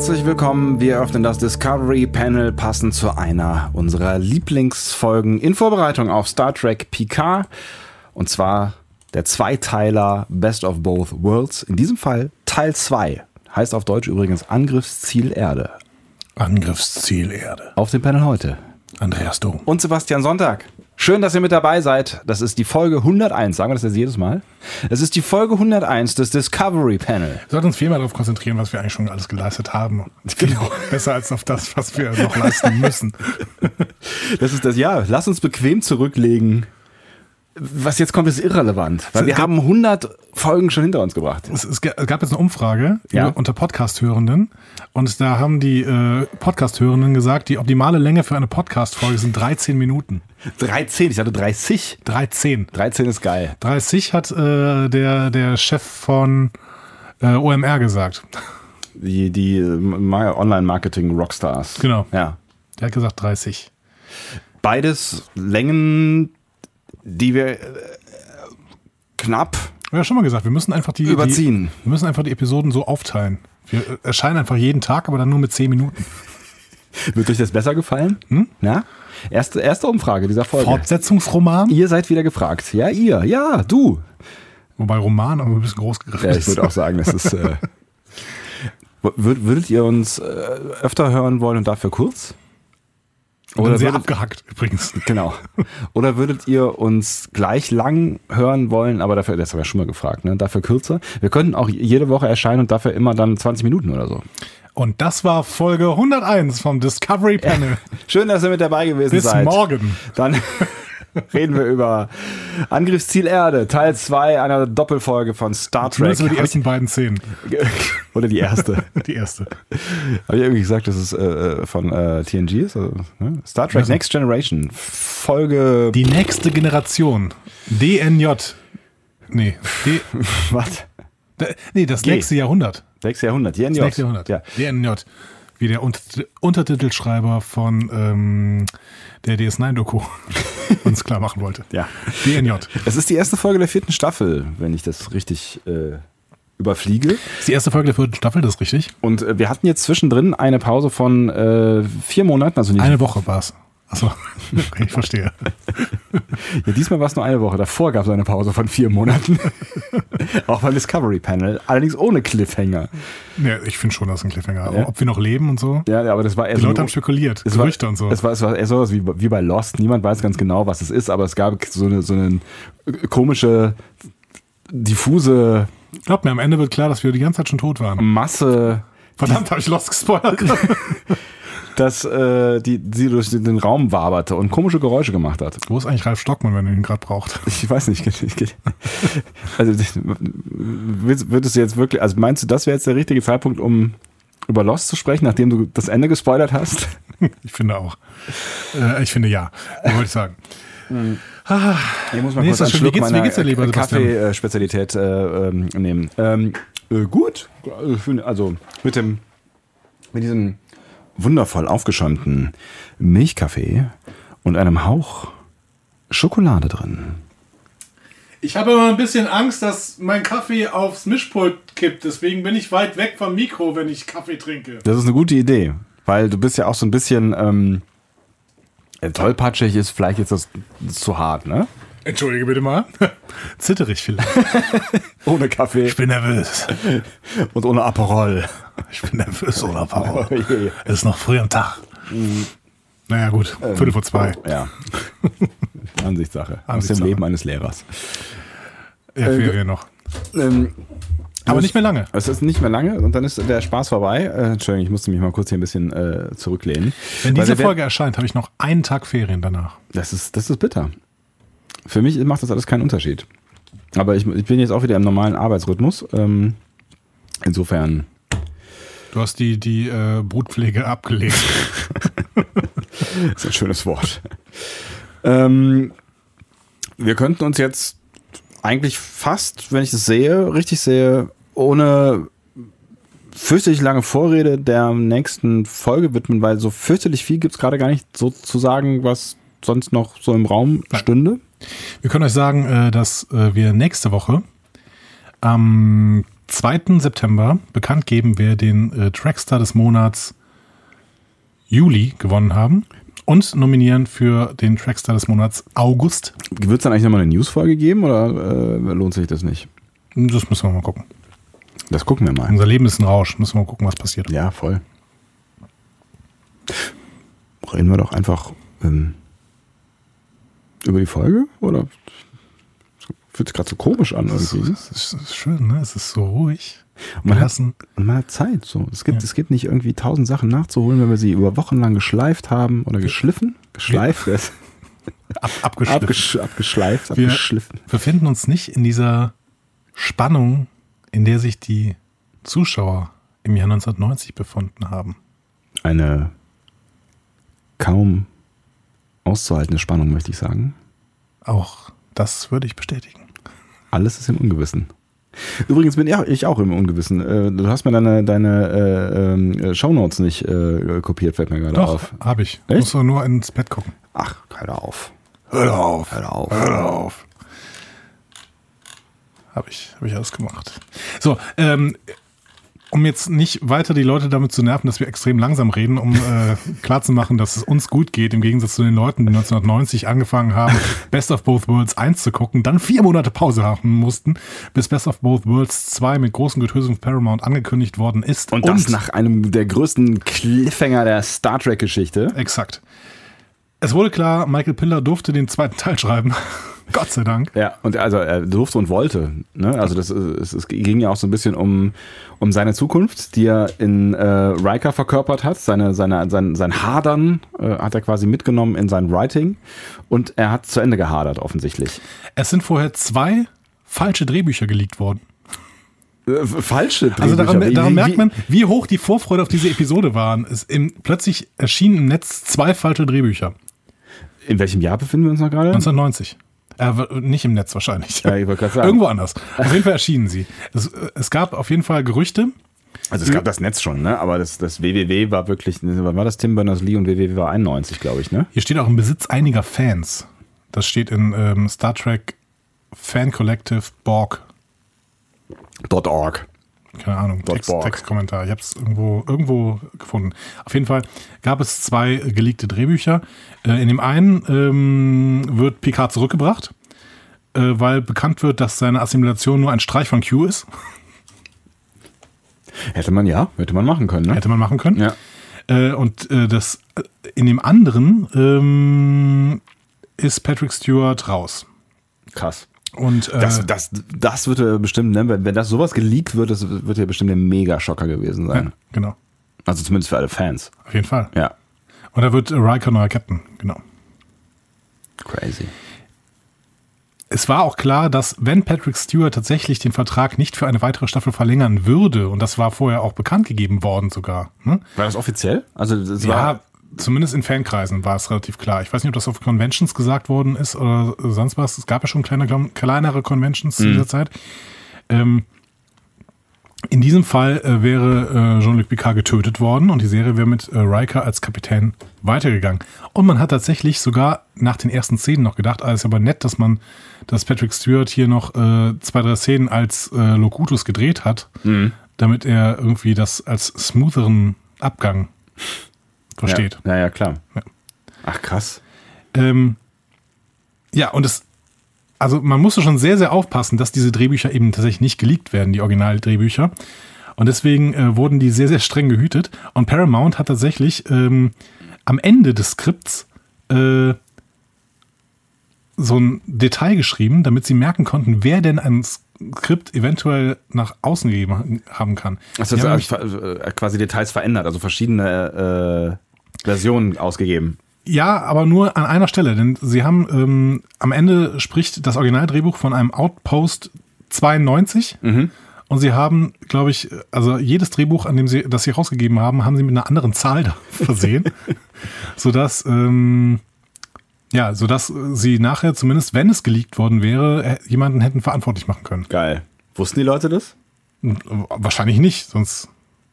Herzlich willkommen. Wir öffnen das Discovery Panel passend zu einer unserer Lieblingsfolgen in Vorbereitung auf Star Trek Picard. Und zwar der Zweiteiler Best of Both Worlds. In diesem Fall Teil 2. Heißt auf Deutsch übrigens Angriffsziel Erde. Angriffsziel Erde. Auf dem Panel heute. Andreas Dom. Und Sebastian Sonntag. Schön, dass ihr mit dabei seid. Das ist die Folge 101. Sagen wir das jetzt jedes Mal? Es ist die Folge 101 des Discovery Panel. Wir sollten uns viel mehr darauf konzentrieren, was wir eigentlich schon alles geleistet haben. Genau. Besser als auf das, was wir noch leisten müssen. Das ist das, ja, lass uns bequem zurücklegen. Was jetzt kommt, ist irrelevant, weil wir haben 100 Folgen schon hinter uns gebracht. Es, es gab jetzt eine Umfrage Ja. unter Podcast-Hörenden und da haben die äh, Podcast-Hörenden gesagt, die optimale Länge für eine Podcast-Folge sind 13 Minuten. 13, ich hatte 30. 13. 13 ist geil. 30 hat äh, der, der Chef von äh, OMR gesagt. Die, die äh, Ma- Online-Marketing-Rockstars. Genau. Ja. Der hat gesagt 30. Beides Längen, die wir äh, knapp ja schon mal gesagt, wir müssen einfach die, Überziehen. Die, wir müssen einfach die Episoden so aufteilen. Wir äh, erscheinen einfach jeden Tag, aber dann nur mit 10 Minuten. Wird euch das besser gefallen? Hm? Ja? Erste, erste Umfrage dieser Folge. Fortsetzungsroman? Ihr seid wieder gefragt. Ja, ihr. Ja, du. Wobei Roman aber ein bisschen groß gegriffen Ja, ich ist. würde auch sagen, das ist. Äh, wür- würdet ihr uns äh, öfter hören wollen und dafür kurz? Und dann sehr würdet, abgehackt übrigens. genau. Oder würdet ihr uns gleich lang hören wollen, aber dafür, das haben wir schon mal gefragt, ne? Dafür kürzer. Wir könnten auch jede Woche erscheinen und dafür immer dann 20 Minuten oder so. Und das war Folge 101 vom Discovery Panel. Schön, dass ihr mit dabei gewesen Bis seid. morgen. Dann reden wir über Angriffsziel Erde, Teil 2 einer Doppelfolge von Star Trek. Zumindest über die ersten beiden Szenen. Oder die erste. Die erste. Habe ich irgendwie gesagt, dass es äh, von äh, TNG ist? Also, ne? Star Trek Also- Next Generation, Folge. Die nächste Generation. DNJ. Nee. D, was? Nee, das G. nächste Jahrhundert. Sechs Jahrhundert. TNG. Das nächste Jahrhundert. Ja. DNJ. Wie der Unter Untertitelschreiber von ähm, der DS9-Doku uns klar machen wollte. ja. DNJ. Es ist die erste Folge der vierten Staffel, wenn ich das richtig äh, überfliege. Das ist die erste Folge der vierten Staffel, das ist richtig. Und äh, wir hatten jetzt zwischendrin eine Pause von äh, vier Monaten, also nicht. Eine Woche war's. Achso, okay, ich verstehe. Ja, diesmal war es nur eine Woche. Davor gab es eine Pause von vier Monaten. Auch beim Discovery Panel. Allerdings ohne Cliffhanger. Ja, ich finde schon, das ist ein Cliffhanger. Ja. Ob wir noch leben und so. Ja, aber das war eher Die so. Leute haben spekuliert, es war, Gerüchte und so. Es war, es war eher sowas wie, wie bei Lost. Niemand weiß ganz genau, was es ist, aber es gab so eine, so eine komische, diffuse Glaub mir, am Ende wird klar, dass wir die ganze Zeit schon tot waren. Masse, Verdammt, habe ich Lost gespoilert. Dass äh, die, die durch den Raum waberte und komische Geräusche gemacht hat. Wo ist eigentlich Ralf Stockmann, wenn ihr ihn gerade braucht? Ich weiß nicht. ich- Also würdest du jetzt wirklich, also meinst du, das wäre jetzt der richtige Zeitpunkt, um über Lost zu sprechen, nachdem du das Ende gespoilert hast? Ich finde auch. Äh, ich finde ja. Wollte ich sagen? Ich muss mal Nee, kurz einen schön. Wie Schluck geht's- wie geht's dir, lieber? Kaffeespezialität äh, ähm, nehmen. Ähm, äh, gut, also mit dem mit diesem wundervoll aufgeschäumten Milchkaffee und einem Hauch Schokolade drin. Ich habe immer ein bisschen Angst, dass mein Kaffee aufs Mischpult kippt. Deswegen bin ich weit weg vom Mikro, wenn ich Kaffee trinke. Das ist eine gute Idee, weil du bist ja auch so ein bisschen ähm, äh, tollpatschig ist vielleicht jetzt das, das zu hart, ne? Entschuldige bitte mal. Zitterig vielleicht. Ohne Kaffee Ich bin nervös. und ohne Aperol. Ich bin nervös, oder Paul? Oh. Es ist noch früh am Tag. Naja, gut. Viertel vor zwei. Ja. Ansichtssache. Aus dem Ansichtssache. Leben eines Lehrers. Ja, Äh, Ferien noch. Ähm, Aber nicht mehr lange. Es ist nicht mehr lange und dann ist der Spaß vorbei. Äh, Entschuldigung, ich musste mich mal kurz hier ein bisschen äh, zurücklehnen. Wenn diese Folge erscheint, habe ich noch einen Tag Ferien danach. Das ist, das ist bitter. Für mich macht das alles keinen Unterschied. Aber ich, ich bin jetzt auch wieder im normalen Arbeitsrhythmus. Ähm, insofern, Du hast die, die äh, Brutpflege abgelegt. ist ein schönes Wort. ähm, wir könnten uns jetzt eigentlich fast, wenn ich es sehe, richtig sehe, ohne fürchterlich lange Vorrede der nächsten Folge widmen, weil so fürchterlich viel gibt es gerade gar nicht so zu sagen, was sonst noch so im Raum stünde. Wir können euch sagen, äh, dass äh, wir nächste Woche am 2. September bekannt geben, wer den äh, Trackstar des Monats Juli gewonnen haben und nominieren für den Trackstar des Monats August. Wird es dann eigentlich nochmal eine Newsfolge geben oder lohnt sich das nicht? Das müssen wir mal gucken. Das gucken wir mal. Unser Leben ist ein Rausch. Müssen wir mal gucken, was passiert. Ja, voll. Reden wir doch einfach ähm, über die Folge? Oder fühlt sich gerade so komisch an irgendwie? Das ist, ist schön, ne? Es ist so ruhig. Und man, hat, und man hat Zeit. So. Es, gibt, Ja. es gibt nicht irgendwie tausend Sachen nachzuholen, wenn wir sie über Wochen lang geschleift haben oder geschliffen. Geschleift, das- Ab, abgeschliffen. abgesch abgeschleift, Wir abgeschliffen. befinden uns nicht in dieser Spannung, in der sich die Zuschauer im Jahr 1990 befunden haben. Eine kaum auszuhaltende Spannung, möchte ich sagen. Auch das würde ich bestätigen. Alles ist im Ungewissen. Übrigens bin ich auch, im Ungewissen. Äh, Du hast mir deine, deine äh, äh, Shownotes nicht äh, kopiert, fällt mir gerade Doch, auf. habe ich. Echt? Muss doch nur ins Bett gucken. Ach, hör auf. Hör auf. Hör auf. Hör auf. Habe ich, hab ich alles gemacht. So, ähm, um jetzt nicht weiter die Leute damit zu nerven, dass wir extrem langsam reden, um äh, klarzumachen, dass es uns gut geht, im Gegensatz zu den Leuten, die 1990 angefangen haben, Best of Both Worlds 1 zu gucken, dann vier Monate Pause haben mussten, bis Best of Both Worlds 2 mit großen Getöse von Paramount angekündigt worden ist. Und das nach einem der größten Cliffhanger der Star Trek-Geschichte. Exakt. Es wurde klar, Michael Piller durfte den zweiten Teil schreiben. Gott sei Dank. Ja, und also er durfte und wollte. Ne? Also das es, es ging ja auch so ein bisschen um, um seine Zukunft, die er in äh, Riker verkörpert hat. Seine, seine, sein, sein Hadern äh, hat er quasi mitgenommen in sein Writing und er hat zu Ende gehadert offensichtlich. Es sind vorher zwei falsche Drehbücher geleakt worden. Äh, falsche Also daran, Drehbücher. Wie- daran wie- merkt man, wie hoch die Vorfreude auf diese Episode waren. Es im, plötzlich erschienen im Netz zwei falsche Drehbücher. In welchem Jahr befinden wir uns noch gerade? 1990. Äh, nicht im Netz wahrscheinlich. Ja, ich wollte gerade sagen. Irgendwo anders. Auf jeden Fall erschienen sie. Es, es gab auf jeden Fall Gerüchte. Also es gab das Netz schon, ne? Aber das, das WWW war wirklich, wann war das Tim Berners-Lee und WWW war 91, glaube ich, ne? Hier steht auch im Besitz einiger Fans. Das steht in ähm, Star Trek Fan Collective Borg. .org. Keine Ahnung, Text. Textkommentar. Ich habe es irgendwo, irgendwo gefunden. Auf jeden Fall gab es zwei geleakte Drehbücher. Äh, in dem einen ähm, wird Picard zurückgebracht, äh, weil bekannt wird, dass seine Assimilation nur ein Streich von Q ist. Hätte man ja, hätte man machen können, ne? Hätte man machen können. Ja. Äh, und äh, das äh, in dem anderen ähm, ist Patrick Stewart raus. Krass. Und äh, Das, das, das wird ja bestimmt, ne, wenn, wenn das sowas geleakt wird, das wird ja bestimmt ein Mega-Schocker gewesen sein. ja, genau, Also zumindest für alle Fans. auf jeden Fall. Ja. Und da wird Riker neuer Captain, genau. Crazy. Es war auch klar, dass wenn Patrick Stewart tatsächlich den Vertrag nicht für eine weitere Staffel verlängern würde, und das war vorher auch bekannt gegeben worden sogar, ne? War das offiziell? Also das ja, war. Zumindest in Fankreisen war es relativ klar. Ich weiß nicht, ob das auf Conventions gesagt worden ist oder sonst was. Es gab ja schon kleine, kleinere Conventions zu dieser Zeit. Ähm, in diesem Fall äh, wäre äh, Jean-Luc Picard getötet worden und die Serie wäre mit äh, Riker als Kapitän weitergegangen. Und man hat tatsächlich sogar nach den ersten Szenen noch gedacht, ah, ist aber nett, dass man, dass Patrick Stewart hier noch äh, zwei, drei Szenen als äh, Locutus gedreht hat, damit er irgendwie das als smootheren Abgang versteht. Ja, ja, klar. Ja. Ach krass. Ähm, ja, und es, also man musste schon sehr, sehr aufpassen, dass diese Drehbücher eben tatsächlich nicht geleakt werden, die Originaldrehbücher. Und deswegen äh, wurden die sehr, sehr streng gehütet. Und Paramount hat tatsächlich ähm, am Ende des Skripts äh, so ein Detail geschrieben, damit sie merken konnten, wer denn ein Skript eventuell nach außen gegeben haben kann. Also äh, quasi Details verändert, also verschiedene Versionen ausgegeben. Ja, aber nur an einer Stelle, denn sie haben ähm, am Ende spricht das Originaldrehbuch von einem Outpost 92 und sie haben, glaube ich, also jedes Drehbuch, an dem sie das sie rausgegeben haben, haben sie mit einer anderen Zahl da versehen, sodass ähm, ja, sodass sie nachher zumindest, wenn es geleakt worden wäre, äh, jemanden hätten verantwortlich machen können. Geil. Wussten die Leute das? Wahrscheinlich nicht, sonst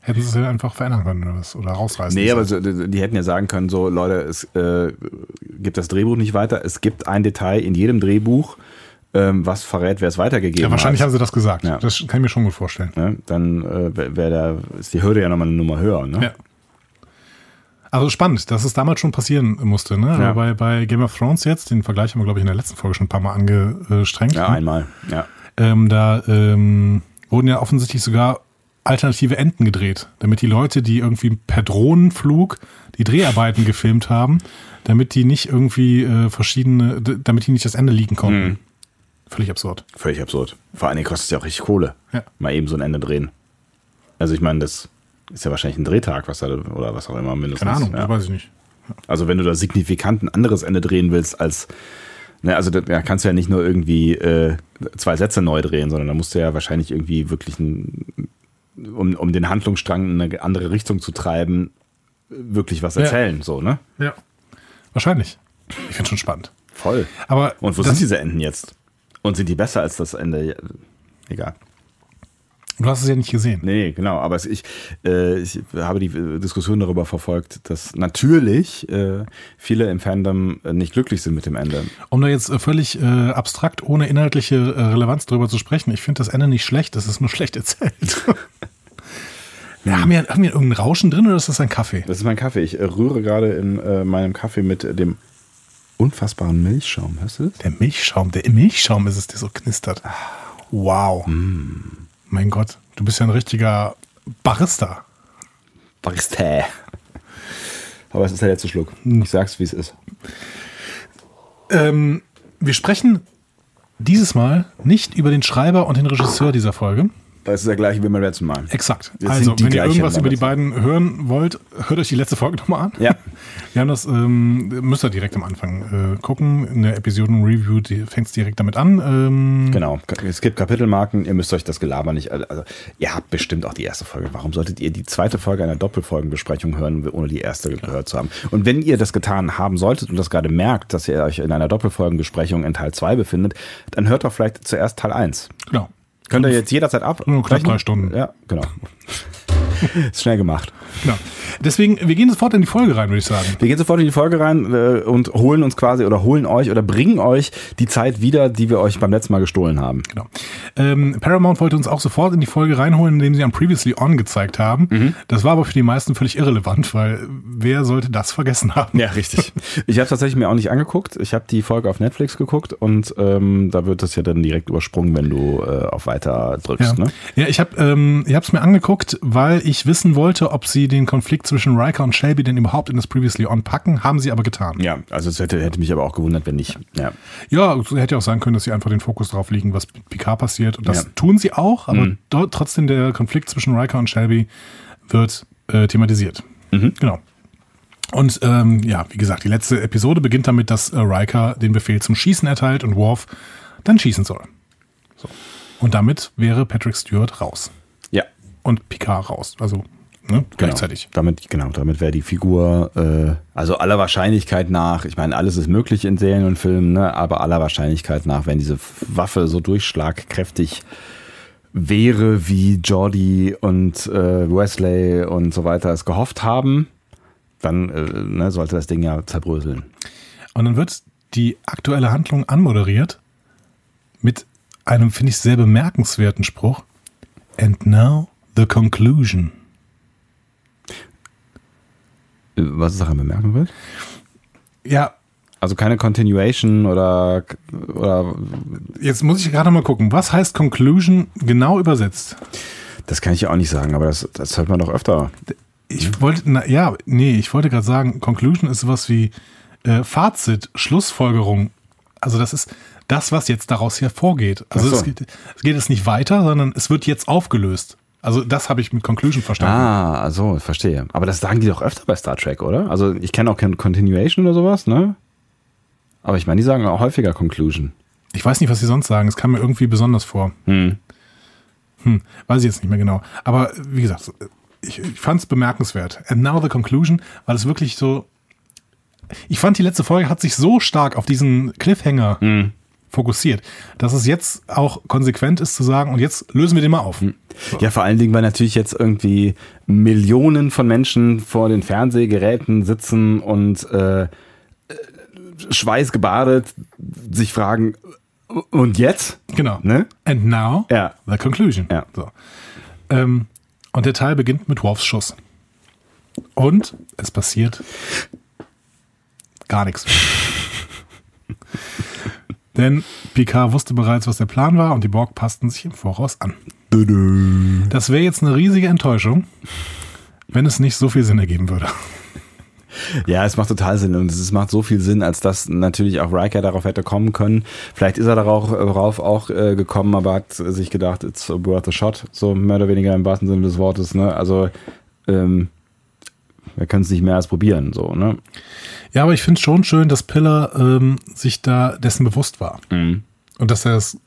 hätten sie es ja einfach verändern können oder, was, oder rausreißen. Nee, aber so, die, hätten ja sagen können, so Leute, es äh, gibt das Drehbuch nicht weiter. Es gibt ein Detail in jedem Drehbuch, ähm, was verrät, wer es weitergegeben Ja, wahrscheinlich hat. haben sie das gesagt. Ja. Das kann ich mir schon gut vorstellen. Ne? Dann äh, wär- da, ist die Hürde ja nochmal eine Nummer höher. Ne? Ja. Also spannend, dass es damals schon passieren musste. Ne? Ja. Bei, bei Game of Thrones jetzt, den Vergleich haben wir, glaube ich, in der letzten Folge schon ein paar Mal angestrengt. Ja, einmal. Ja. ähm, da ähm, wurden ja offensichtlich sogar alternative Enden gedreht, damit die Leute, die irgendwie per Drohnenflug die Dreharbeiten gefilmt haben, damit die nicht irgendwie äh, verschiedene, damit die nicht das Ende liegen konnten. Mhm. Völlig absurd. Völlig absurd. Vor allen Dingen kostet es ja auch richtig Kohle. Ja. Mal eben so ein Ende drehen. Also ich meine, das ist ja wahrscheinlich ein Drehtag, was da, oder was auch immer mindestens. Keine Ahnung, Ja. das weiß ich nicht. Also wenn du da signifikant ein anderes Ende drehen willst als, ne, also da kannst du ja nicht nur irgendwie äh, zwei Sätze neu drehen, sondern da musst du ja wahrscheinlich irgendwie wirklich ein, um, um den Handlungsstrang in eine andere Richtung zu treiben, wirklich was Ja. erzählen, so, ne? Ja. Wahrscheinlich. Ich finde schon spannend. Voll. Aber Und wo sind diese Enden jetzt? Und sind die besser als das Ende? Ja, Egal. Du hast es ja nicht gesehen. Nee, genau. Aber ich, äh, ich habe die äh, Diskussion darüber verfolgt, dass natürlich äh, viele im Fandom äh, nicht glücklich sind mit dem Ende. Um da jetzt äh, völlig äh, abstrakt, ohne inhaltliche Relevanz drüber zu sprechen, ich finde das Ende nicht schlecht, es ist nur schlecht erzählt. Wir haben, wir, haben wir irgendein Rauschen drin oder ist das ein Kaffee? Das ist mein Kaffee. Ich rühre gerade in äh, meinem Kaffee mit dem unfassbaren Milchschaum. Hörst du das? Der Milchschaum, der Milchschaum ist es, der so knistert. Wow. Mein Gott, du bist ja ein richtiger Barista. Barista. Aber es ist der letzte Schluck. Ich sag's, wie es ist. Ähm, wir sprechen dieses Mal nicht über den Schreiber und den Regisseur dieser Folge. Das ist der gleiche wie beim letzten Mal. Exakt. Wir also, wenn ihr irgendwas über die beiden hören wollt, hört euch die letzte Folge nochmal an. Ja. Wir haben das, ähm, müsst ihr direkt am Anfang äh, gucken. In der Episoden-Review fängt es direkt damit an. Ähm, Genau. Es gibt Kapitelmarken. Ihr müsst euch das Gelaber nicht. Also, ihr habt bestimmt auch die erste Folge. Warum solltet ihr die zweite Folge einer Doppelfolgenbesprechung hören, ohne die erste gehört zu haben? Und wenn ihr das getan haben solltet und das gerade merkt, dass ihr euch in einer Doppelfolgenbesprechung in Teil 2 befindet, dann hört doch vielleicht zuerst Teil 1. Genau. Könnt ihr jetzt jederzeit ab? Nur knapp drei Stunden. Ja, genau. Ist schnell gemacht. genau. Deswegen, wir gehen sofort in die Folge rein, würde ich sagen. Wir gehen sofort in die Folge rein äh, und holen uns quasi oder holen euch oder bringen euch die Zeit wieder, die wir euch beim letzten Mal gestohlen haben. Genau. Ähm, Paramount wollte uns auch sofort in die Folge reinholen, indem sie am Previously On gezeigt haben. Mhm. Das war aber für die meisten völlig irrelevant, weil wer sollte das vergessen haben? Ja, richtig. Ich habe tatsächlich mir auch nicht angeguckt. Ich habe die Folge auf Netflix geguckt und ähm, da wird das ja dann direkt übersprungen, wenn du äh, auf Weiter drückst. Ja, Ne? ja ich habe ähm, ich hab's mir angeguckt, weil ich wissen wollte, ob sie den Konflikt zwischen Riker und Shelby denn überhaupt in das Previously On packen. Haben sie aber getan. Ja, also es hätte, hätte mich aber auch gewundert, wenn nicht. Ja. Ja, hätte ja auch sein können, dass sie einfach den Fokus darauf liegen, was mit Picard passiert. Und das Ja. Mhm. tun sie auch, aber dort trotzdem der Konflikt zwischen Riker und Shelby wird äh, thematisiert. Mhm. Genau. Und ähm, ja, wie gesagt, die letzte Episode beginnt damit, dass äh, Riker den Befehl zum Schießen erteilt und Worf dann schießen soll. So. Und damit wäre Patrick Stewart raus. Ja. Und Picard raus. Also ne, gleichzeitig. Genau. Damit, genau, damit wäre die Figur, äh, also aller Wahrscheinlichkeit nach, ich meine, alles ist möglich in Serien und Filmen, ne, aber aller Wahrscheinlichkeit nach, wenn diese Waffe so durchschlagkräftig wäre, wie Jordi und äh, Wesley und so weiter es gehofft haben, dann äh, ne, sollte das Ding ja zerbröseln. Und dann wird die aktuelle Handlung anmoderiert mit einem, finde ich, sehr bemerkenswerten Spruch. And now the conclusion. Was ist daran bemerkenswert? Ja, Also keine Continuation oder, oder jetzt muss ich gerade mal gucken. Was heißt Conclusion genau übersetzt? das kann ich ja auch nicht sagen, aber das, das hört man doch öfter. Ich wollte, na, ja, nee, ich wollte gerade sagen, Conclusion ist sowas wie äh, Fazit, Schlussfolgerung. Also das ist das, was jetzt daraus hervorgeht. Also so. es, geht, es geht jetzt nicht weiter, sondern es wird jetzt aufgelöst. Also das habe ich mit Conclusion verstanden. Ah, also verstehe. Aber das sagen die doch öfter bei Star Trek, oder? Also ich kenne auch kein Continuation oder sowas, ne? Aber ich meine, die sagen auch häufiger Conclusion. Ich weiß nicht, was sie sonst sagen. Es kam mir irgendwie besonders vor. Hm. Hm, weiß ich jetzt nicht mehr genau. Aber wie gesagt, ich, ich fand es bemerkenswert. And now the conclusion, weil es wirklich so. Ich fand, die letzte Folge hat sich so stark auf diesen Cliffhanger fokussiert, dass es jetzt auch konsequent ist zu sagen, und jetzt lösen wir den mal auf. Ja, vor allen Dingen, weil natürlich jetzt irgendwie Millionen von Menschen vor den Fernsehgeräten sitzen und äh, schweißgebadet sich fragen, Und jetzt? Genau. Ne? And now, Ja. the conclusion. Ja. So. Ähm, und der Teil beginnt mit Worfs Schuss. Und es passiert gar nichts. Denn Picard wusste bereits, was der Plan war und die Borg passten sich im Voraus an. Das wäre jetzt eine riesige Enttäuschung, wenn es nicht so viel Sinn ergeben würde. Ja, es macht total Sinn und es macht so viel Sinn, als dass natürlich auch Riker darauf hätte kommen können. Vielleicht ist er darauf, auch äh, gekommen, aber hat sich gedacht, it's worth a shot, so mehr oder weniger im wahrsten Sinne des Wortes. Ne? Also ähm, wir können es nicht mehr als probieren, so. Ne? Ja, aber ich finde es schon schön, dass Piller ähm, sich da dessen bewusst war. Mhm. Und dass er es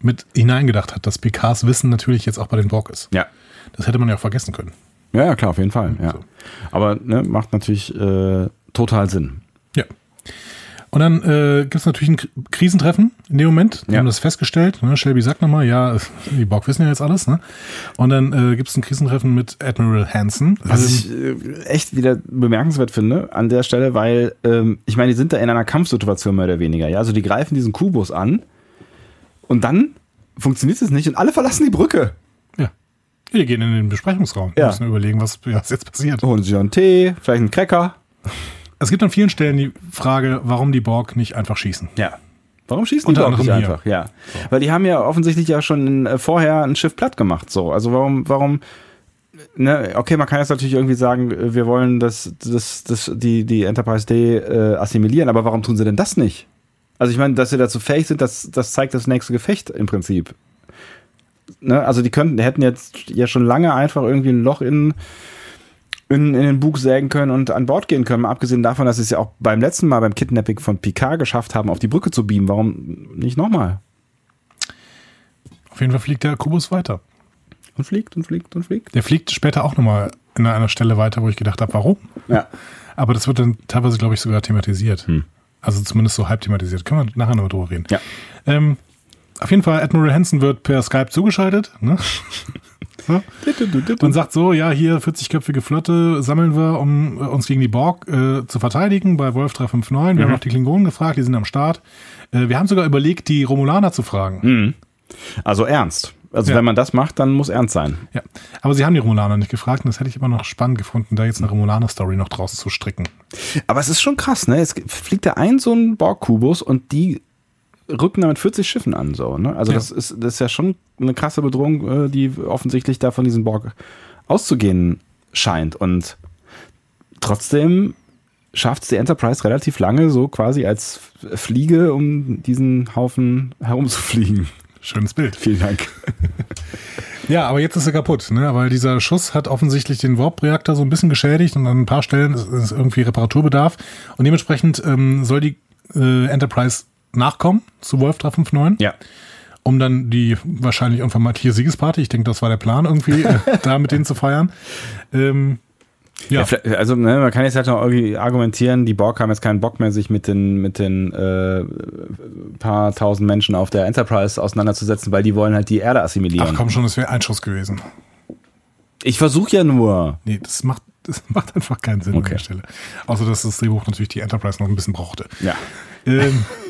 mit hineingedacht hat, dass Picards Wissen natürlich jetzt auch bei den Borg ist. Ja. Das hätte man ja auch vergessen können. Ja, ja, klar, auf jeden Fall. Ja. So. Aber ne, macht natürlich äh, total Sinn. Und dann äh, gibt es natürlich ein Krisentreffen in dem Moment. Die Ja. haben das festgestellt. Ne? Shelby sagt nochmal, ja, die Borg wissen ja jetzt alles. Ne? Und dann äh, gibt es ein Krisentreffen mit Admiral Hansen. Was Ähm, ich äh, echt wieder bemerkenswert finde an der Stelle, weil ähm, ich meine, die sind da in einer Kampfsituation mehr oder weniger. Ja, also die greifen diesen Kubus an und dann funktioniert es nicht und alle verlassen die Brücke. ja. Wir gehen in den Besprechungsraum. Wir Ja. müssen überlegen, was, was jetzt passiert. Holen sich einen Tee, vielleicht einen Cracker. Es gibt an vielen Stellen die Frage, warum die Borg nicht einfach schießen. Ja. Warum schießen die Unter Borg nicht einfach? Ja. Weil die haben ja offensichtlich ja schon äh, vorher ein Schiff platt gemacht. So. Also warum, warum, ne, okay, man kann jetzt natürlich irgendwie sagen, äh, wir wollen das, das, das, die, die Enterprise D äh, assimilieren, aber warum tun sie denn das nicht? Also ich meine, dass sie dazu fähig sind, das, das zeigt das nächste Gefecht im Prinzip. Ne? Also die könnten, hätten jetzt ja schon lange einfach irgendwie ein Loch in, in, in den Bug sägen können und an Bord gehen können. Mal abgesehen davon, dass sie es ja auch beim letzten Mal beim Kidnapping von Picard geschafft haben, auf die Brücke zu beamen. Warum nicht nochmal? Auf jeden Fall fliegt der Kubus weiter. Und fliegt und fliegt und fliegt. Der fliegt später auch nochmal in einer Stelle weiter, wo ich gedacht habe, warum? Ja. Aber das wird dann teilweise, glaube ich, sogar thematisiert. Also zumindest so halb thematisiert. Können wir nachher noch drüber reden. Ja. Ähm, auf jeden Fall, Admiral Hansen wird per Skype zugeschaltet. Ne? Und sagt so, ja, hier 40-köpfige Flotte sammeln wir, um äh, uns gegen die Borg äh, zu verteidigen bei Wolf 359. Wir haben auch die Klingonen gefragt, die sind am Start. Äh, wir haben sogar überlegt, die Romulaner zu fragen. Also ernst. Also Ja. wenn man das macht, dann muss ernst sein. Ja, aber sie haben die Romulaner nicht gefragt und das hätte ich immer noch spannend gefunden, da jetzt eine Romulaner-Story noch draus zu stricken. Aber es ist schon krass, ne? Es fliegt da ein so ein Borg-Kubus und die rücken da mit 40 Schiffen an, so, ne? Also Ja. das ist, das ist ja schon eine krasse Bedrohung, äh, die offensichtlich da von diesen Borg auszugehen scheint. Und trotzdem schafft es die Enterprise relativ lange, so quasi als Fliege, um diesen Haufen herumzufliegen. Schönes Bild. Vielen Dank. Ja, aber jetzt ist er kaputt, ne? weil dieser Schuss hat offensichtlich den Warp-Reaktor so ein bisschen geschädigt und an ein paar Stellen ist, ist irgendwie Reparaturbedarf. Und dementsprechend ähm, soll die äh, Enterprise nachkommen zu Wolf 359, Ja. um dann die wahrscheinlich unvermeidliche Siegesparty, ich denke, das war der Plan irgendwie, äh, da mit denen zu feiern. Ähm, ja, Ja, also ne, man kann jetzt halt noch irgendwie argumentieren, die Borg haben jetzt keinen Bock mehr, sich mit den, mit den äh, paar tausend Menschen auf der Enterprise auseinanderzusetzen, weil die wollen halt die Erde assimilieren. ach komm schon, das wäre ein Schuss gewesen. Ich versuche ja nur. Nee, das macht, das macht einfach keinen Sinn an Okay. der Stelle. Außer, dass das Drehbuch natürlich die Enterprise noch ein bisschen brauchte. Ja. Ähm,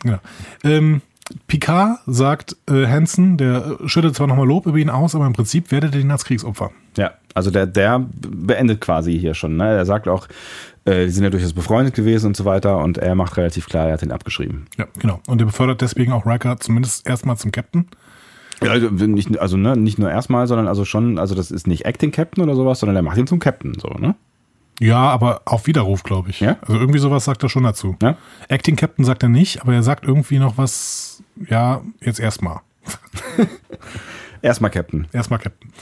genau. Ähm, Picard sagt äh, Hansen, der äh, schüttet zwar nochmal Lob über ihn aus, aber im Prinzip werdet ihr ihn als Kriegsopfer. Ja, also der, der beendet quasi hier schon. Ne? Er sagt auch, äh, die sind ja durchaus befreundet gewesen und so weiter und er macht relativ klar, er hat ihn abgeschrieben. Ja, genau. Und er befördert deswegen auch Riker zumindest erstmal zum Captain. Ja, also nicht, also ne, nicht nur erstmal, sondern also schon, also das ist nicht Acting Captain oder sowas, sondern er macht ihn zum Captain, so, ne? Ja, aber auf Widerruf, glaube ich. Ja? Also irgendwie sowas sagt er schon dazu. Ja? Acting Captain sagt er nicht, aber er sagt irgendwie noch was, ja, jetzt erstmal. Erstmal Captain. Erstmal Captain.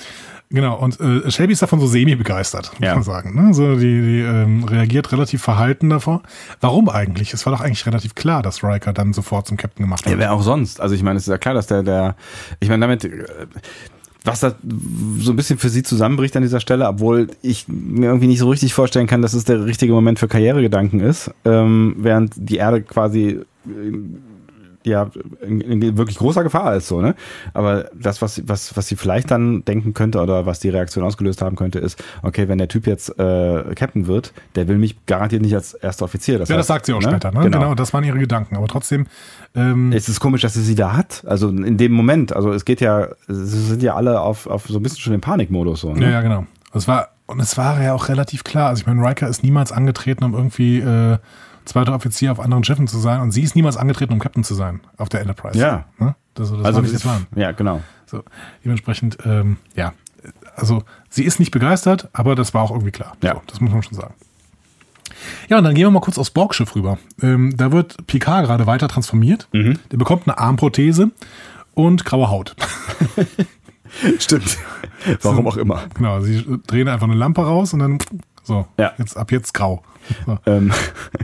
Genau, und äh, Shelby ist davon so semi-begeistert, muss Ja. man sagen. Ne? So, die die ähm, reagiert relativ verhalten davor. Warum eigentlich? Es war doch eigentlich relativ klar, dass Riker dann sofort zum Captain gemacht Ja, wird. wer auch sonst. Also ich meine, es ist ja klar, dass der, der, ich meine, damit, äh, was da so ein bisschen für sie zusammenbricht an dieser Stelle, obwohl ich mir irgendwie nicht so richtig vorstellen kann, dass es der richtige Moment für Karrieregedanken ist, ähm, während die Erde quasi ja in, in wirklich großer Gefahr ist so, ne? Aber das, was, was, was sie vielleicht dann denken könnte oder was die Reaktion ausgelöst haben könnte, ist, okay, wenn der Typ jetzt äh, Captain wird, der will mich garantiert nicht als erster Offizier. Das ja, heißt, das sagt sie auch ne? später, ne? Genau. genau. das waren ihre Gedanken. Aber trotzdem. Ähm es ist komisch, dass sie sie da hat. Also in dem Moment. Also es geht ja, sie sind ja alle auf, auf so ein bisschen schon im Panikmodus so. Ne? Ja, ja, genau. Es war, und es war ja auch relativ klar. Also ich meine, Riker ist niemals angetreten, um irgendwie äh, zweiter Offizier auf anderen Schiffen zu sein und sie ist niemals angetreten, um Captain zu sein auf der Enterprise. Ja. Ne? Das, das also war nicht Plan. Ja, genau. So, dementsprechend, ähm, ja. Also sie ist nicht begeistert, aber das war auch irgendwie klar. Ja. So, das muss man schon sagen. Ja, und dann gehen wir mal kurz aufs Borgschiff rüber. Ähm, da wird Picard gerade weiter transformiert. Mhm. Der bekommt eine Armprothese und graue Haut. Stimmt. Warum auch immer. Genau, sie drehen einfach eine Lampe raus und dann so, ja. jetzt ab jetzt grau. So. Ähm,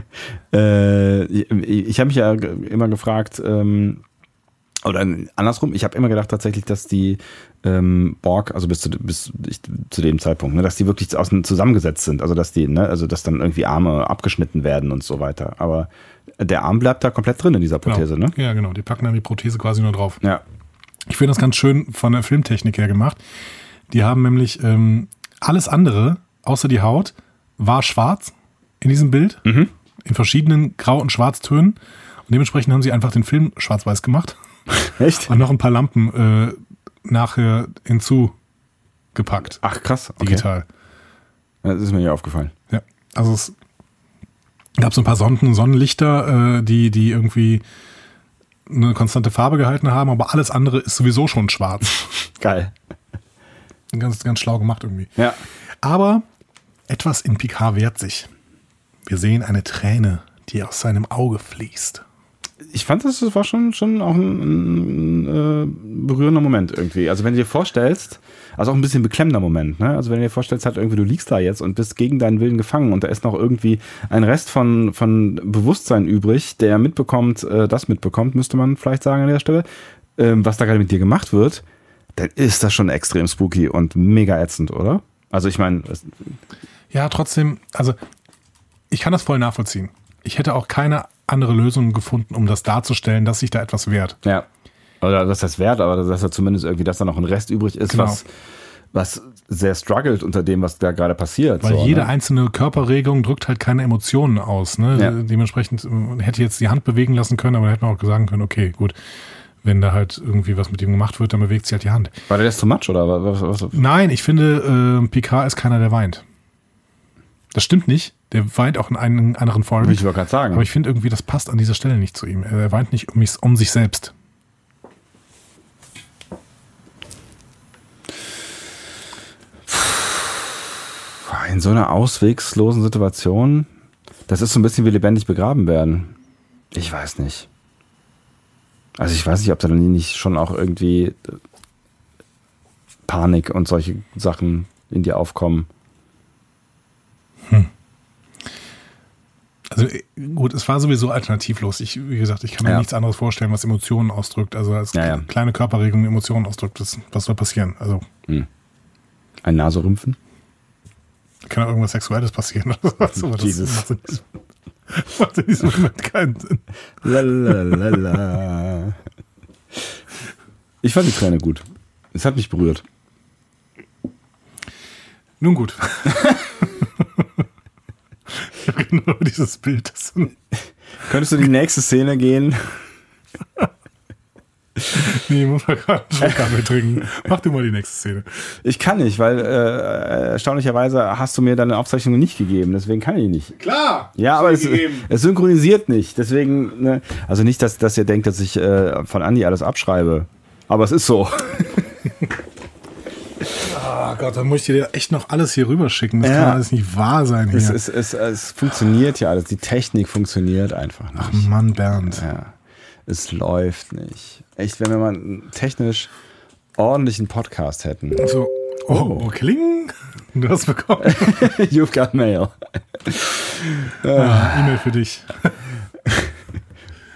äh, ich habe mich ja immer gefragt, ähm, oder andersrum, ich habe immer gedacht tatsächlich, dass die ähm, Borg, also bis zu, bis ich, zu dem Zeitpunkt, ne, dass die wirklich aus, zusammengesetzt sind, also dass die, ne, also dass dann irgendwie Arme abgeschnitten werden und so weiter. Aber der Arm bleibt da komplett drin in dieser genau. Prothese, genau. ne? Ja, genau. Die packen dann die Prothese quasi nur drauf. Ja. Ich finde das ganz schön von der Filmtechnik her gemacht. Die haben nämlich ähm, alles andere, außer die Haut, war schwarz in diesem Bild. Mhm. In verschiedenen Grau- und Schwarztönen. Und dementsprechend haben sie einfach den Film schwarz-weiß gemacht. Echt? Und noch ein paar Lampen äh, nachher hinzugepackt. Ach, krass. Okay. Digital. Das ist mir ja aufgefallen. Ja. Also es gab so ein paar Sonnen Sonnenlichter, äh, die, die irgendwie eine konstante Farbe gehalten haben, aber alles andere ist sowieso schon schwarz. Geil. Ganz, ganz schlau gemacht irgendwie. Ja. Aber etwas in Picard wehrt sich. Wir sehen eine Träne, die aus seinem Auge fließt. Ich fand, das war schon, schon auch ein, ein, äh, berührender Moment irgendwie. Also wenn du dir vorstellst, also auch ein bisschen beklemmender Moment, ne? Also wenn du dir vorstellst, halt irgendwie du liegst da jetzt und bist gegen deinen Willen gefangen und da ist noch irgendwie ein Rest von, von Bewusstsein übrig, der mitbekommt, äh, das mitbekommt, müsste man vielleicht sagen an der Stelle, ähm, was da gerade mit dir gemacht wird, dann ist das schon extrem spooky und mega ätzend, oder? Also ich meine. Ja, trotzdem, also ich kann das voll nachvollziehen. Ich hätte auch keine andere Lösung gefunden, um das darzustellen, dass sich da etwas wehrt. Ja. Oder dass das wert, aber dass da zumindest irgendwie, dass da noch ein Rest übrig ist, genau. was, was sehr struggelt unter dem, was da gerade passiert. Weil so, jede ne? einzelne Körperregung drückt halt keine Emotionen aus. Ne? Ja. Dementsprechend äh, hätte jetzt die Hand bewegen lassen können, aber dann hätte man auch sagen können, okay, gut, wenn da halt irgendwie was mit ihm gemacht wird, dann bewegt sich halt die Hand. War der das too much oder was? was? Nein, ich finde, äh, Picard ist keiner, der weint. Das stimmt nicht. Der weint auch in einen anderen Folgen. Ich wollte gerade sagen. Aber ich finde irgendwie, das passt an dieser Stelle nicht zu ihm. Er weint nicht um, mich, um sich selbst. In so einer auswegslosen Situation, das ist so ein bisschen wie lebendig begraben werden. Ich weiß nicht. Also ich weiß nicht, ob da dann nicht schon auch irgendwie Panik und solche Sachen in dir aufkommen. Hm. Also äh, gut, es war sowieso alternativlos. Ich, wie gesagt, ich kann mir Ja. nichts anderes vorstellen, was Emotionen ausdrückt. Also als Ja, ja. kleine Körperregung Emotionen ausdrückt, das, was soll passieren? Also Ein Naserümpfen? kann ja irgendwas Sexuelles passieren. oder so, aber das Jesus. diesem- macht in diesem Moment keinen Sinn. Lalalala. Ich fand die Träne gut. Es hat mich berührt. Nun gut. genau dieses Bild. Könntest du die nächste Szene gehen? nee, ich muss mal gerade einen Schluck Kaffee trinken. Mach du mal die nächste Szene. Ich kann nicht, weil äh, erstaunlicherweise hast du mir deine Aufzeichnung nicht gegeben. Deswegen kann ich nicht. Klar. Ja, aber es, es synchronisiert nicht. Deswegen, ne, also nicht, dass, dass ihr denkt, dass ich äh, von Andi alles abschreibe. Aber es ist so. Oh Gott, dann muss ich dir echt noch alles hier rüberschicken. Das Ja. kann alles nicht wahr sein hier. Es, es, es, es funktioniert ja alles. Die Technik funktioniert einfach nicht. Ach Mann, Bernd. Ja, es läuft nicht. Echt, wenn wir mal einen technisch ordentlichen Podcast hätten. So, oh, oh, kling. Du hast bekommen. You've got mail. Ah, E-Mail für dich.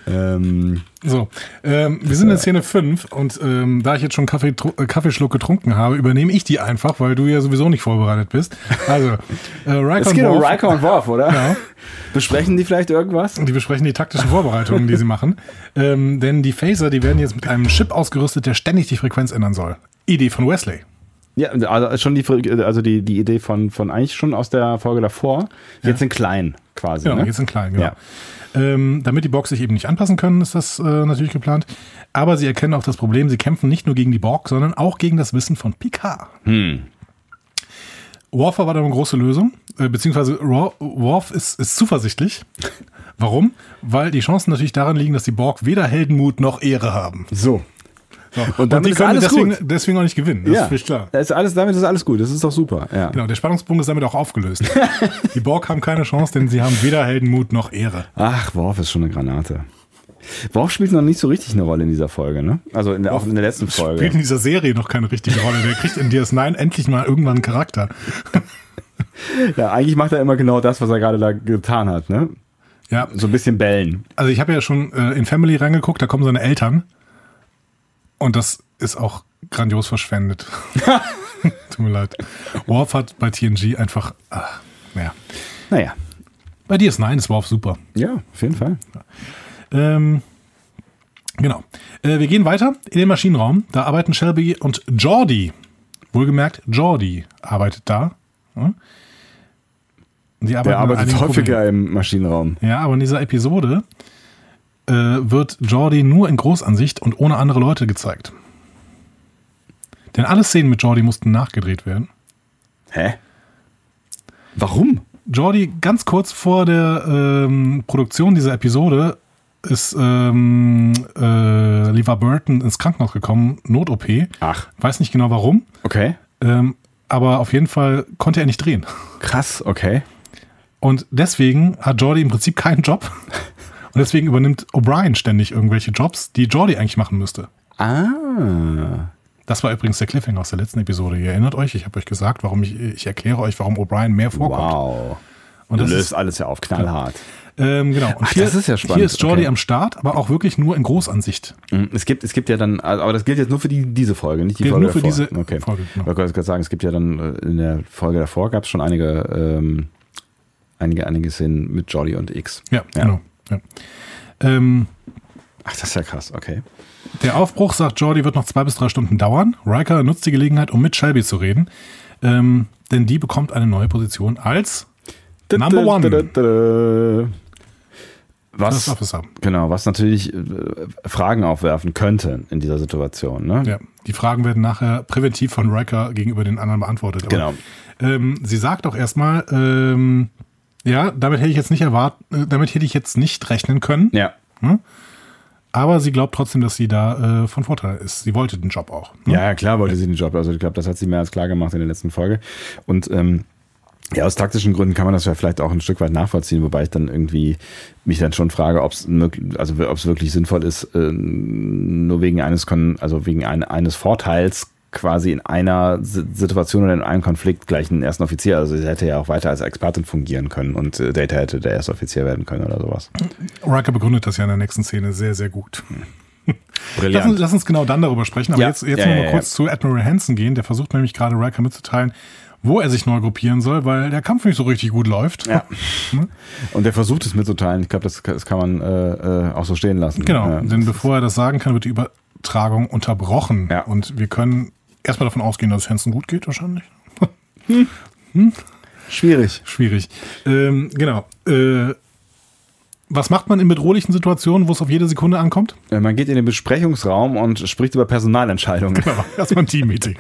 Ähm, So, ähm, wir sind in Szene 5 und ähm, da ich jetzt schon Kaffee, äh, Kaffeeschluck getrunken habe, übernehme ich die einfach, weil du ja sowieso nicht vorbereitet bist. Also, äh, Riker es und geht um Riker und Worf, oder? Ja. Besprechen die vielleicht irgendwas? die besprechen die taktischen Vorbereitungen, die sie machen. Ähm, denn die Phaser, die werden jetzt mit einem Chip ausgerüstet, der ständig die Frequenz ändern soll. Idee von Wesley. Ja, also schon die, also die, die Idee von, von eigentlich schon aus der Folge davor, jetzt in klein quasi. Genau, ne? jetzt in klein, genau. Ja. Ähm, damit die Borg sich eben nicht anpassen können, ist das äh, natürlich geplant. Aber sie erkennen auch das Problem, sie kämpfen nicht nur gegen die Borg, sondern auch gegen das Wissen von Picard. Hm. Worf war da eine große Lösung, äh, beziehungsweise Worf ist, ist zuversichtlich. Warum? Weil die Chancen natürlich daran liegen, dass die Borg weder Heldenmut noch Ehre haben. So. Und damit die ist können alles deswegen, gut. deswegen auch nicht gewinnen. Das ja, ist völlig klar. Das ist alles, damit ist alles gut. Das ist doch super. Ja. Genau, der Spannungspunkt ist damit auch aufgelöst. die Borg haben keine Chance, denn sie haben weder Heldenmut noch Ehre. Ach, Worf ist schon eine Granate. Worf spielt noch nicht so richtig eine Rolle in dieser Folge, ne? Also in der, auch in der letzten Folge. Spielt in dieser Serie noch keine richtige Rolle. Der kriegt in DS9 endlich mal irgendwann einen Charakter. Ja, eigentlich macht er immer genau das, was er gerade da getan hat, ne? Ja, So ein bisschen bellen. also ich habe ja schon äh, in Family reingeguckt, da kommen seine Eltern. Und das ist auch grandios verschwendet. Tut mir leid. Worf hat bei TNG einfach, ach, ja. Naja. Bei DS9 ist Worf super. Ja, auf jeden Fall. Ähm, genau. Äh, wir gehen weiter in den Maschinenraum. Da arbeiten Shelby und Jordi. Wohlgemerkt, Jordi arbeitet da. Ja. Die arbeiten Der arbeitet häufiger im Maschinenraum. Problemen. Ja, aber in dieser Episode äh, wird Jordi nur in Großansicht und ohne andere Leute gezeigt. Denn alle Szenen mit Jordi mussten nachgedreht werden. Hä? Warum? Jordi, ganz kurz vor der ähm, Produktion dieser Episode ist ähm, äh, Levar Burton ins Krankenhaus gekommen, Not-OP. Ach, Weiß nicht genau warum, okay. ähm, aber auf jeden Fall konnte er nicht drehen. Krass, okay. Und deswegen hat Jordi im Prinzip keinen Job. Und deswegen übernimmt O'Brien ständig irgendwelche Jobs, die Jordi eigentlich machen müsste. Ah. Das war übrigens der Cliffhanger aus der letzten Episode. Ihr erinnert euch, ich habe euch gesagt, warum ich, ich erkläre euch, warum O'Brien mehr vorkommt. Wow. Und Du das löst ist, alles ja auf, knallhart. ähm, genau. Und Ach, das ist ja spannend. Hier ist Jordi Okay. am Start, aber auch wirklich nur in Großansicht. Mhm. Es gibt, es gibt ja dann, aber das gilt jetzt nur für die, diese Folge, nicht die Gilt Folge nur für davor. diese okay. Folge, genau. Ich wollte gerade sagen, es gibt ja dann äh, in der Folge davor gab es schon einige, ähm, einige, einige Szenen mit Jolly und X. Ja, Ja. genau. Ja. Ähm, Ach, das ist ja krass, okay. Der Aufbruch, sagt Jordi, wird noch zwei bis drei Stunden dauern. Riker nutzt die Gelegenheit, um mit Shelby zu reden. Ähm, denn die bekommt eine neue Position als Number one. Was, genau, was natürlich äh, Fragen aufwerfen könnte in dieser Situation, ne? Ja, die Fragen werden nachher präventiv von Riker gegenüber den anderen beantwortet. Aber, Genau. Ähm, sie sagt auch erstmal, ähm, ja, damit hätte ich jetzt nicht erwartet, äh, damit hätte ich jetzt nicht rechnen können. Ja. Aber sie glaubt trotzdem, dass sie da äh, von Vorteil ist. Sie wollte den Job auch. ne? Ja, ja, klar wollte sie den Job. Also ich glaube, das hat sie mehr als klar gemacht in der letzten Folge. Und ähm, ja, aus taktischen Gründen kann man das ja vielleicht auch ein Stück weit nachvollziehen, wobei ich dann irgendwie mich dann schon frage, ob es also ob es wirklich sinnvoll ist, äh, nur wegen eines Kon also wegen ein, eines Vorteils quasi in einer Si- Situation oder in einem Konflikt gleich einen ersten Offizier. Also sie hätte ja auch weiter als Expertin fungieren können und äh, Data hätte der erste Offizier werden können oder sowas. Riker begründet das ja in der nächsten Szene sehr, sehr gut. Lass uns, Brillant. lass uns genau dann darüber sprechen. Aber Ja. jetzt, jetzt Ja, noch mal ja, kurz zu Admiral Hansen gehen. Der versucht nämlich gerade Riker mitzuteilen, wo er sich neu gruppieren soll, weil der Kampf nicht so richtig gut läuft. Ja. Und der versucht es mitzuteilen. Ich glaube, das, das kann man äh, äh, auch so stehen lassen. Genau, Ja, denn bevor er das sagen kann, wird die Übertragung unterbrochen. Ja. Und wir können erstmal davon ausgehen, dass es Hansen gut geht, wahrscheinlich. Schwierig. Schwierig. Ähm, genau. Äh, was macht man in bedrohlichen Situationen, wo es auf jede Sekunde ankommt? Äh, Man geht in den Besprechungsraum und spricht über Personalentscheidungen. Genau, erstmal ein Team-Meeting.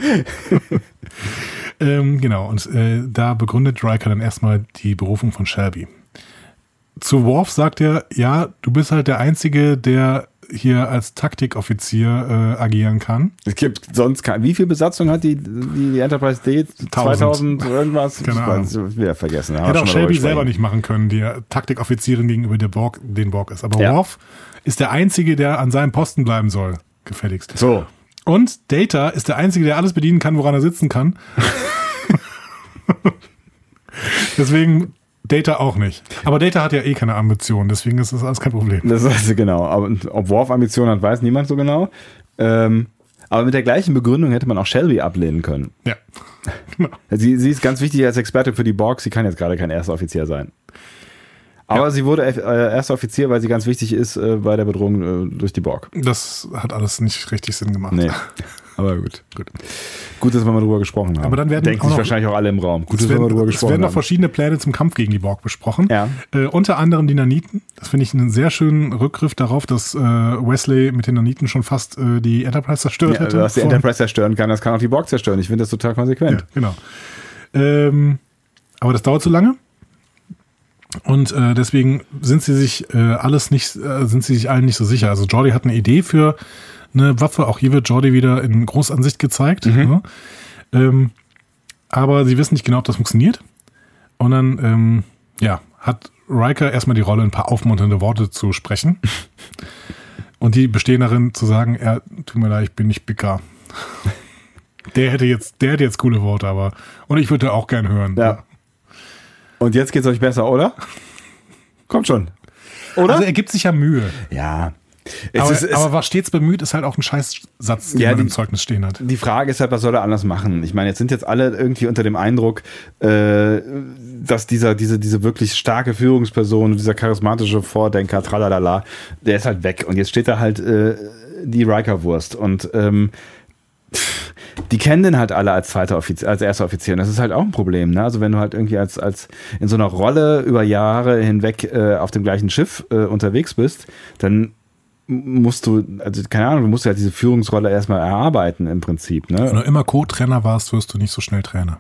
ähm, genau, und äh, da begründet Riker dann erstmal die Berufung von Shelby. Zu Worf sagt er, ja, du bist halt der Einzige, der hier als Taktikoffizier äh, agieren kann. Es gibt sonst kein. Wie viel Besatzung hat die, die, die Enterprise D? 2000 irgendwas? Keine ich weiß, wieder vergessen. Hätte auch Shelby selber nicht machen können, die Taktikoffizierin gegenüber der Borg, den Borg ist. Aber Ja. Worf ist der Einzige, der an seinem Posten bleiben soll, gefälligst. So. Und Data ist der Einzige, der alles bedienen kann, woran er sitzen kann. Deswegen Data auch nicht. Aber Data hat ja eh keine Ambitionen, deswegen ist das alles kein Problem. Das ist genau. Aber ob Worf Ambitionen hat, weiß niemand so genau. Ähm, aber mit der gleichen Begründung hätte man auch Shelby ablehnen können. Ja. Genau. Sie, sie ist ganz wichtig als Experte für die Borg. Sie kann jetzt gerade kein erster Offizier sein. Aber ja. sie wurde äh, erster Offizier, weil sie ganz wichtig ist äh, bei der Bedrohung äh, durch die Borg. Das hat alles nicht richtig Sinn gemacht. Nee. Aber gut, gut. Gut, dass wir mal drüber gesprochen haben. Aber dann werden Denken sich wahrscheinlich auch alle im Raum. Gut, dass werden, wir mal drüber gesprochen haben. Es werden noch verschiedene Pläne zum Kampf gegen die Borg besprochen. Ja. Äh, unter anderem die Naniten. Das finde ich einen sehr schönen Rückgriff darauf, dass äh, Wesley mit den Naniten schon fast äh, die Enterprise zerstört ja, hätte. Dass die Enterprise zerstören kann, das kann auch die Borg zerstören. Ich finde das total konsequent. Ja, genau. Ähm, aber das dauert zu lange. Und äh, deswegen sind sie sich äh, alles nicht, äh, sind sie sich allen nicht so sicher. Also Jordi hat eine Idee für eine Waffe. Auch hier wird Jordi wieder in Großansicht gezeigt. Mhm. Ne? Ähm, aber sie wissen nicht genau, ob das funktioniert. Und dann, ähm, ja, hat Riker erstmal die Rolle, ein paar aufmunternde Worte zu sprechen. Und die bestehen darin zu sagen, er, tut mir leid, ich bin nicht Picard. Der hätte jetzt, der hätte jetzt coole Worte, aber. Und ich würde auch gern hören. Ja. Und jetzt geht's euch besser, oder? Kommt schon. Oder? Also er gibt sich ja Mühe. Ja. Aber, ist, aber, war stets bemüht, ist halt auch ein Scheißsatz, den ja, man die, im Zeugnis stehen hat. Die Frage ist halt, was soll er anders machen? Ich meine, jetzt sind jetzt alle irgendwie unter dem Eindruck, äh, dass dieser, diese, diese wirklich starke Führungsperson, dieser charismatische Vordenker, tralalala, der ist halt weg. Und jetzt steht da halt äh, die Riker-Wurst. Und ähm, die kennen den halt alle als zweiter Offizier, als erster Offizier. Und das ist halt auch ein Problem. Ne? Also wenn du halt irgendwie als, als in so einer Rolle über Jahre hinweg äh, auf dem gleichen Schiff äh, unterwegs bist, dann musst du, also keine Ahnung, du musst ja diese Führungsrolle erstmal erarbeiten im Prinzip. Ne? Wenn du immer Co-Trainer warst, wirst du nicht so schnell Trainer.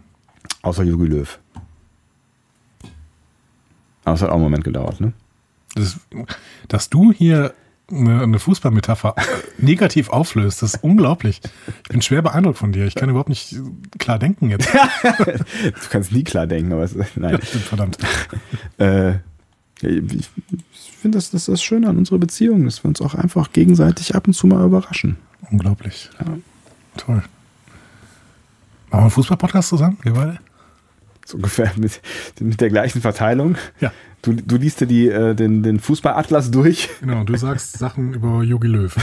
Außer Jogi Löw. Aber es hat auch einen Moment gedauert, ne? Das, dass du hier eine, eine Fußballmetapher negativ auflöst. Das ist unglaublich. Ich bin schwer beeindruckt von dir. Ich kann überhaupt nicht klar denken jetzt. du kannst nie klar denken, aber es, nein. Ja, stimmt, verdammt. äh, ich finde, das, das ist das Schöne an unserer Beziehung, dass wir uns auch einfach gegenseitig ab und zu mal überraschen. Unglaublich. Ja. Toll. Machen wir einen Fußball-Podcast zusammen, wir beide? So ungefähr mit, mit der gleichen Verteilung. Ja. Du, du liest dir die, äh, den, den Fußballatlas durch. Genau, du sagst Sachen über Yogi Löw.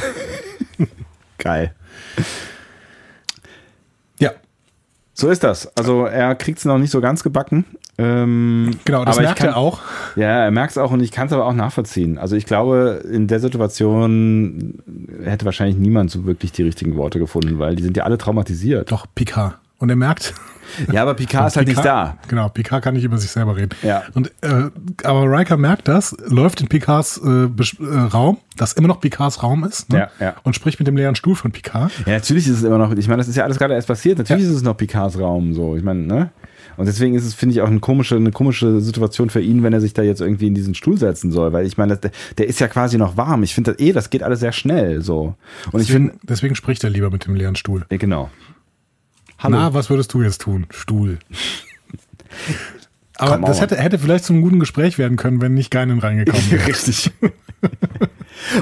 Geil. Ja. So ist das. Also er kriegt es noch nicht so ganz gebacken. Ähm, genau, das merkt kann, er auch. Ja, er merkt es auch und ich kann es aber auch nachvollziehen. Also ich glaube, in der Situation hätte wahrscheinlich niemand so wirklich die richtigen Worte gefunden, weil die sind ja alle traumatisiert. Doch, Picard. Und er merkt, ja, aber Picard ist halt Picard, nicht da. Genau, Picard kann nicht über sich selber reden. Ja. Und, äh, aber Riker merkt das, läuft in Picards äh, äh, Raum, das immer noch Picards Raum ist, ne? ja, ja. und spricht mit dem leeren Stuhl von Picard. Ja, natürlich ist es immer noch, ich meine, das ist ja alles gerade erst passiert, natürlich ja. ist es noch Picards Raum, so, ich meine, ne? Und deswegen ist es, finde ich, auch eine komische, eine komische Situation für ihn, wenn er sich da jetzt irgendwie in diesen Stuhl setzen soll, weil ich meine, der, der ist ja quasi noch warm. Ich finde eh, das geht alles sehr schnell, so. Und deswegen, ich finde, deswegen spricht er lieber mit dem leeren Stuhl. Ja, genau. Hallo. Na, was würdest du jetzt tun? Stuhl. Aber das hätte, hätte vielleicht zum guten Gespräch werden können, wenn nicht Geinen reingekommen wäre. Richtig.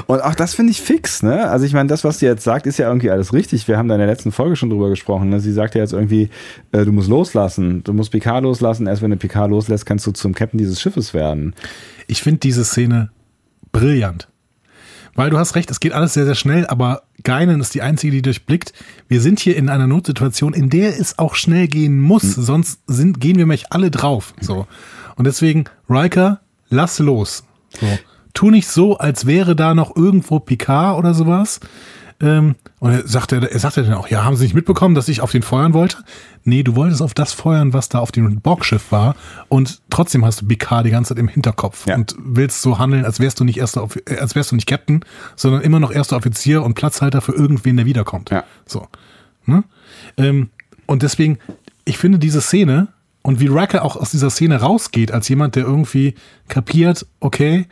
Und auch das finde ich fix, ne? Also ich meine, das, was sie jetzt sagt, ist ja irgendwie alles richtig. Wir haben da in der letzten Folge schon drüber gesprochen. Ne? Sie sagt ja jetzt irgendwie, äh, du musst loslassen. Du musst Picard loslassen. Erst wenn du Picard loslässt, kannst du zum Captain dieses Schiffes werden. Ich finde diese Szene brillant. Weil du hast recht, es geht alles sehr, sehr schnell, aber Geinen ist die einzige, die durchblickt. Wir sind hier in einer Notsituation, in der es auch schnell gehen muss, mhm. sonst sind, gehen wir mich alle drauf. So. Und deswegen, Riker, lass los. So. Tu nicht so, als wäre da noch irgendwo Picard oder sowas. Ähm, und er sagte, er sagte dann auch, ja, haben Sie nicht mitbekommen, dass ich auf den feuern wollte? Nee, du wolltest auf das feuern, was da auf dem Borgschiff war. Und trotzdem hast du BK die ganze Zeit im Hinterkopf ja. und willst so handeln, als wärst du nicht erster, äh, als wärst du nicht Captain, sondern immer noch erster Offizier und Platzhalter für irgendwen, der wiederkommt. Ja. So. Ne? Ähm, und deswegen, ich finde diese Szene und wie Racker auch aus dieser Szene rausgeht, als jemand, der irgendwie kapiert, okay,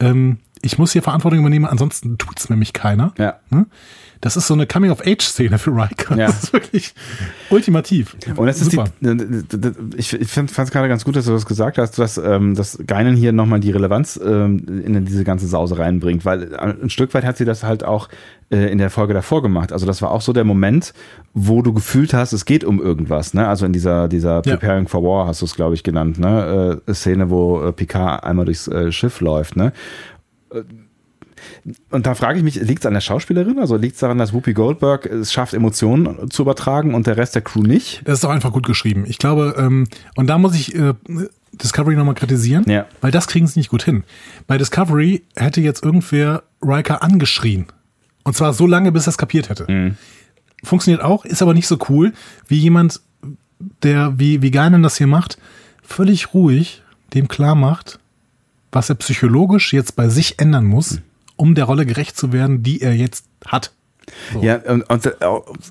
ähm, ich muss hier Verantwortung übernehmen, ansonsten tut's nämlich keiner. Ja. Ne? Das ist so eine Coming-of-Age-Szene für Riker. Ja. Das ist wirklich ultimativ. Und das ist Super. die, ich, fand es gerade ganz gut, dass du das gesagt hast, dass, ähm, dass Geinen hier nochmal die Relevanz ähm, in diese ganze Sause reinbringt, weil ein Stück weit hat sie das halt auch äh, in der Folge davor gemacht. Also das war auch so der Moment, wo du gefühlt hast, es geht um irgendwas. Ne? Also in dieser, dieser Ja. Preparing for War hast du es, glaube ich, genannt, ne? Äh, Szene, wo äh, Picard einmal durchs äh, Schiff läuft. Ne? Und da frage ich mich, liegt es an der Schauspielerin? Also liegt es daran, dass Whoopi Goldberg es schafft, Emotionen zu übertragen und der Rest der Crew nicht? Das ist doch einfach gut geschrieben. Ich glaube, ähm, und da muss ich äh, Discovery nochmal kritisieren, Ja. weil das kriegen sie nicht gut hin. Bei Discovery hätte jetzt irgendwer Riker angeschrien. Und zwar so lange, bis er es kapiert hätte. Mhm. Funktioniert auch, ist aber nicht so cool, wie jemand, der, wie, wie Geinen das hier macht, völlig ruhig dem klar macht, was er psychologisch jetzt bei sich ändern muss, um der Rolle gerecht zu werden, die er jetzt hat. So. Ja, und, und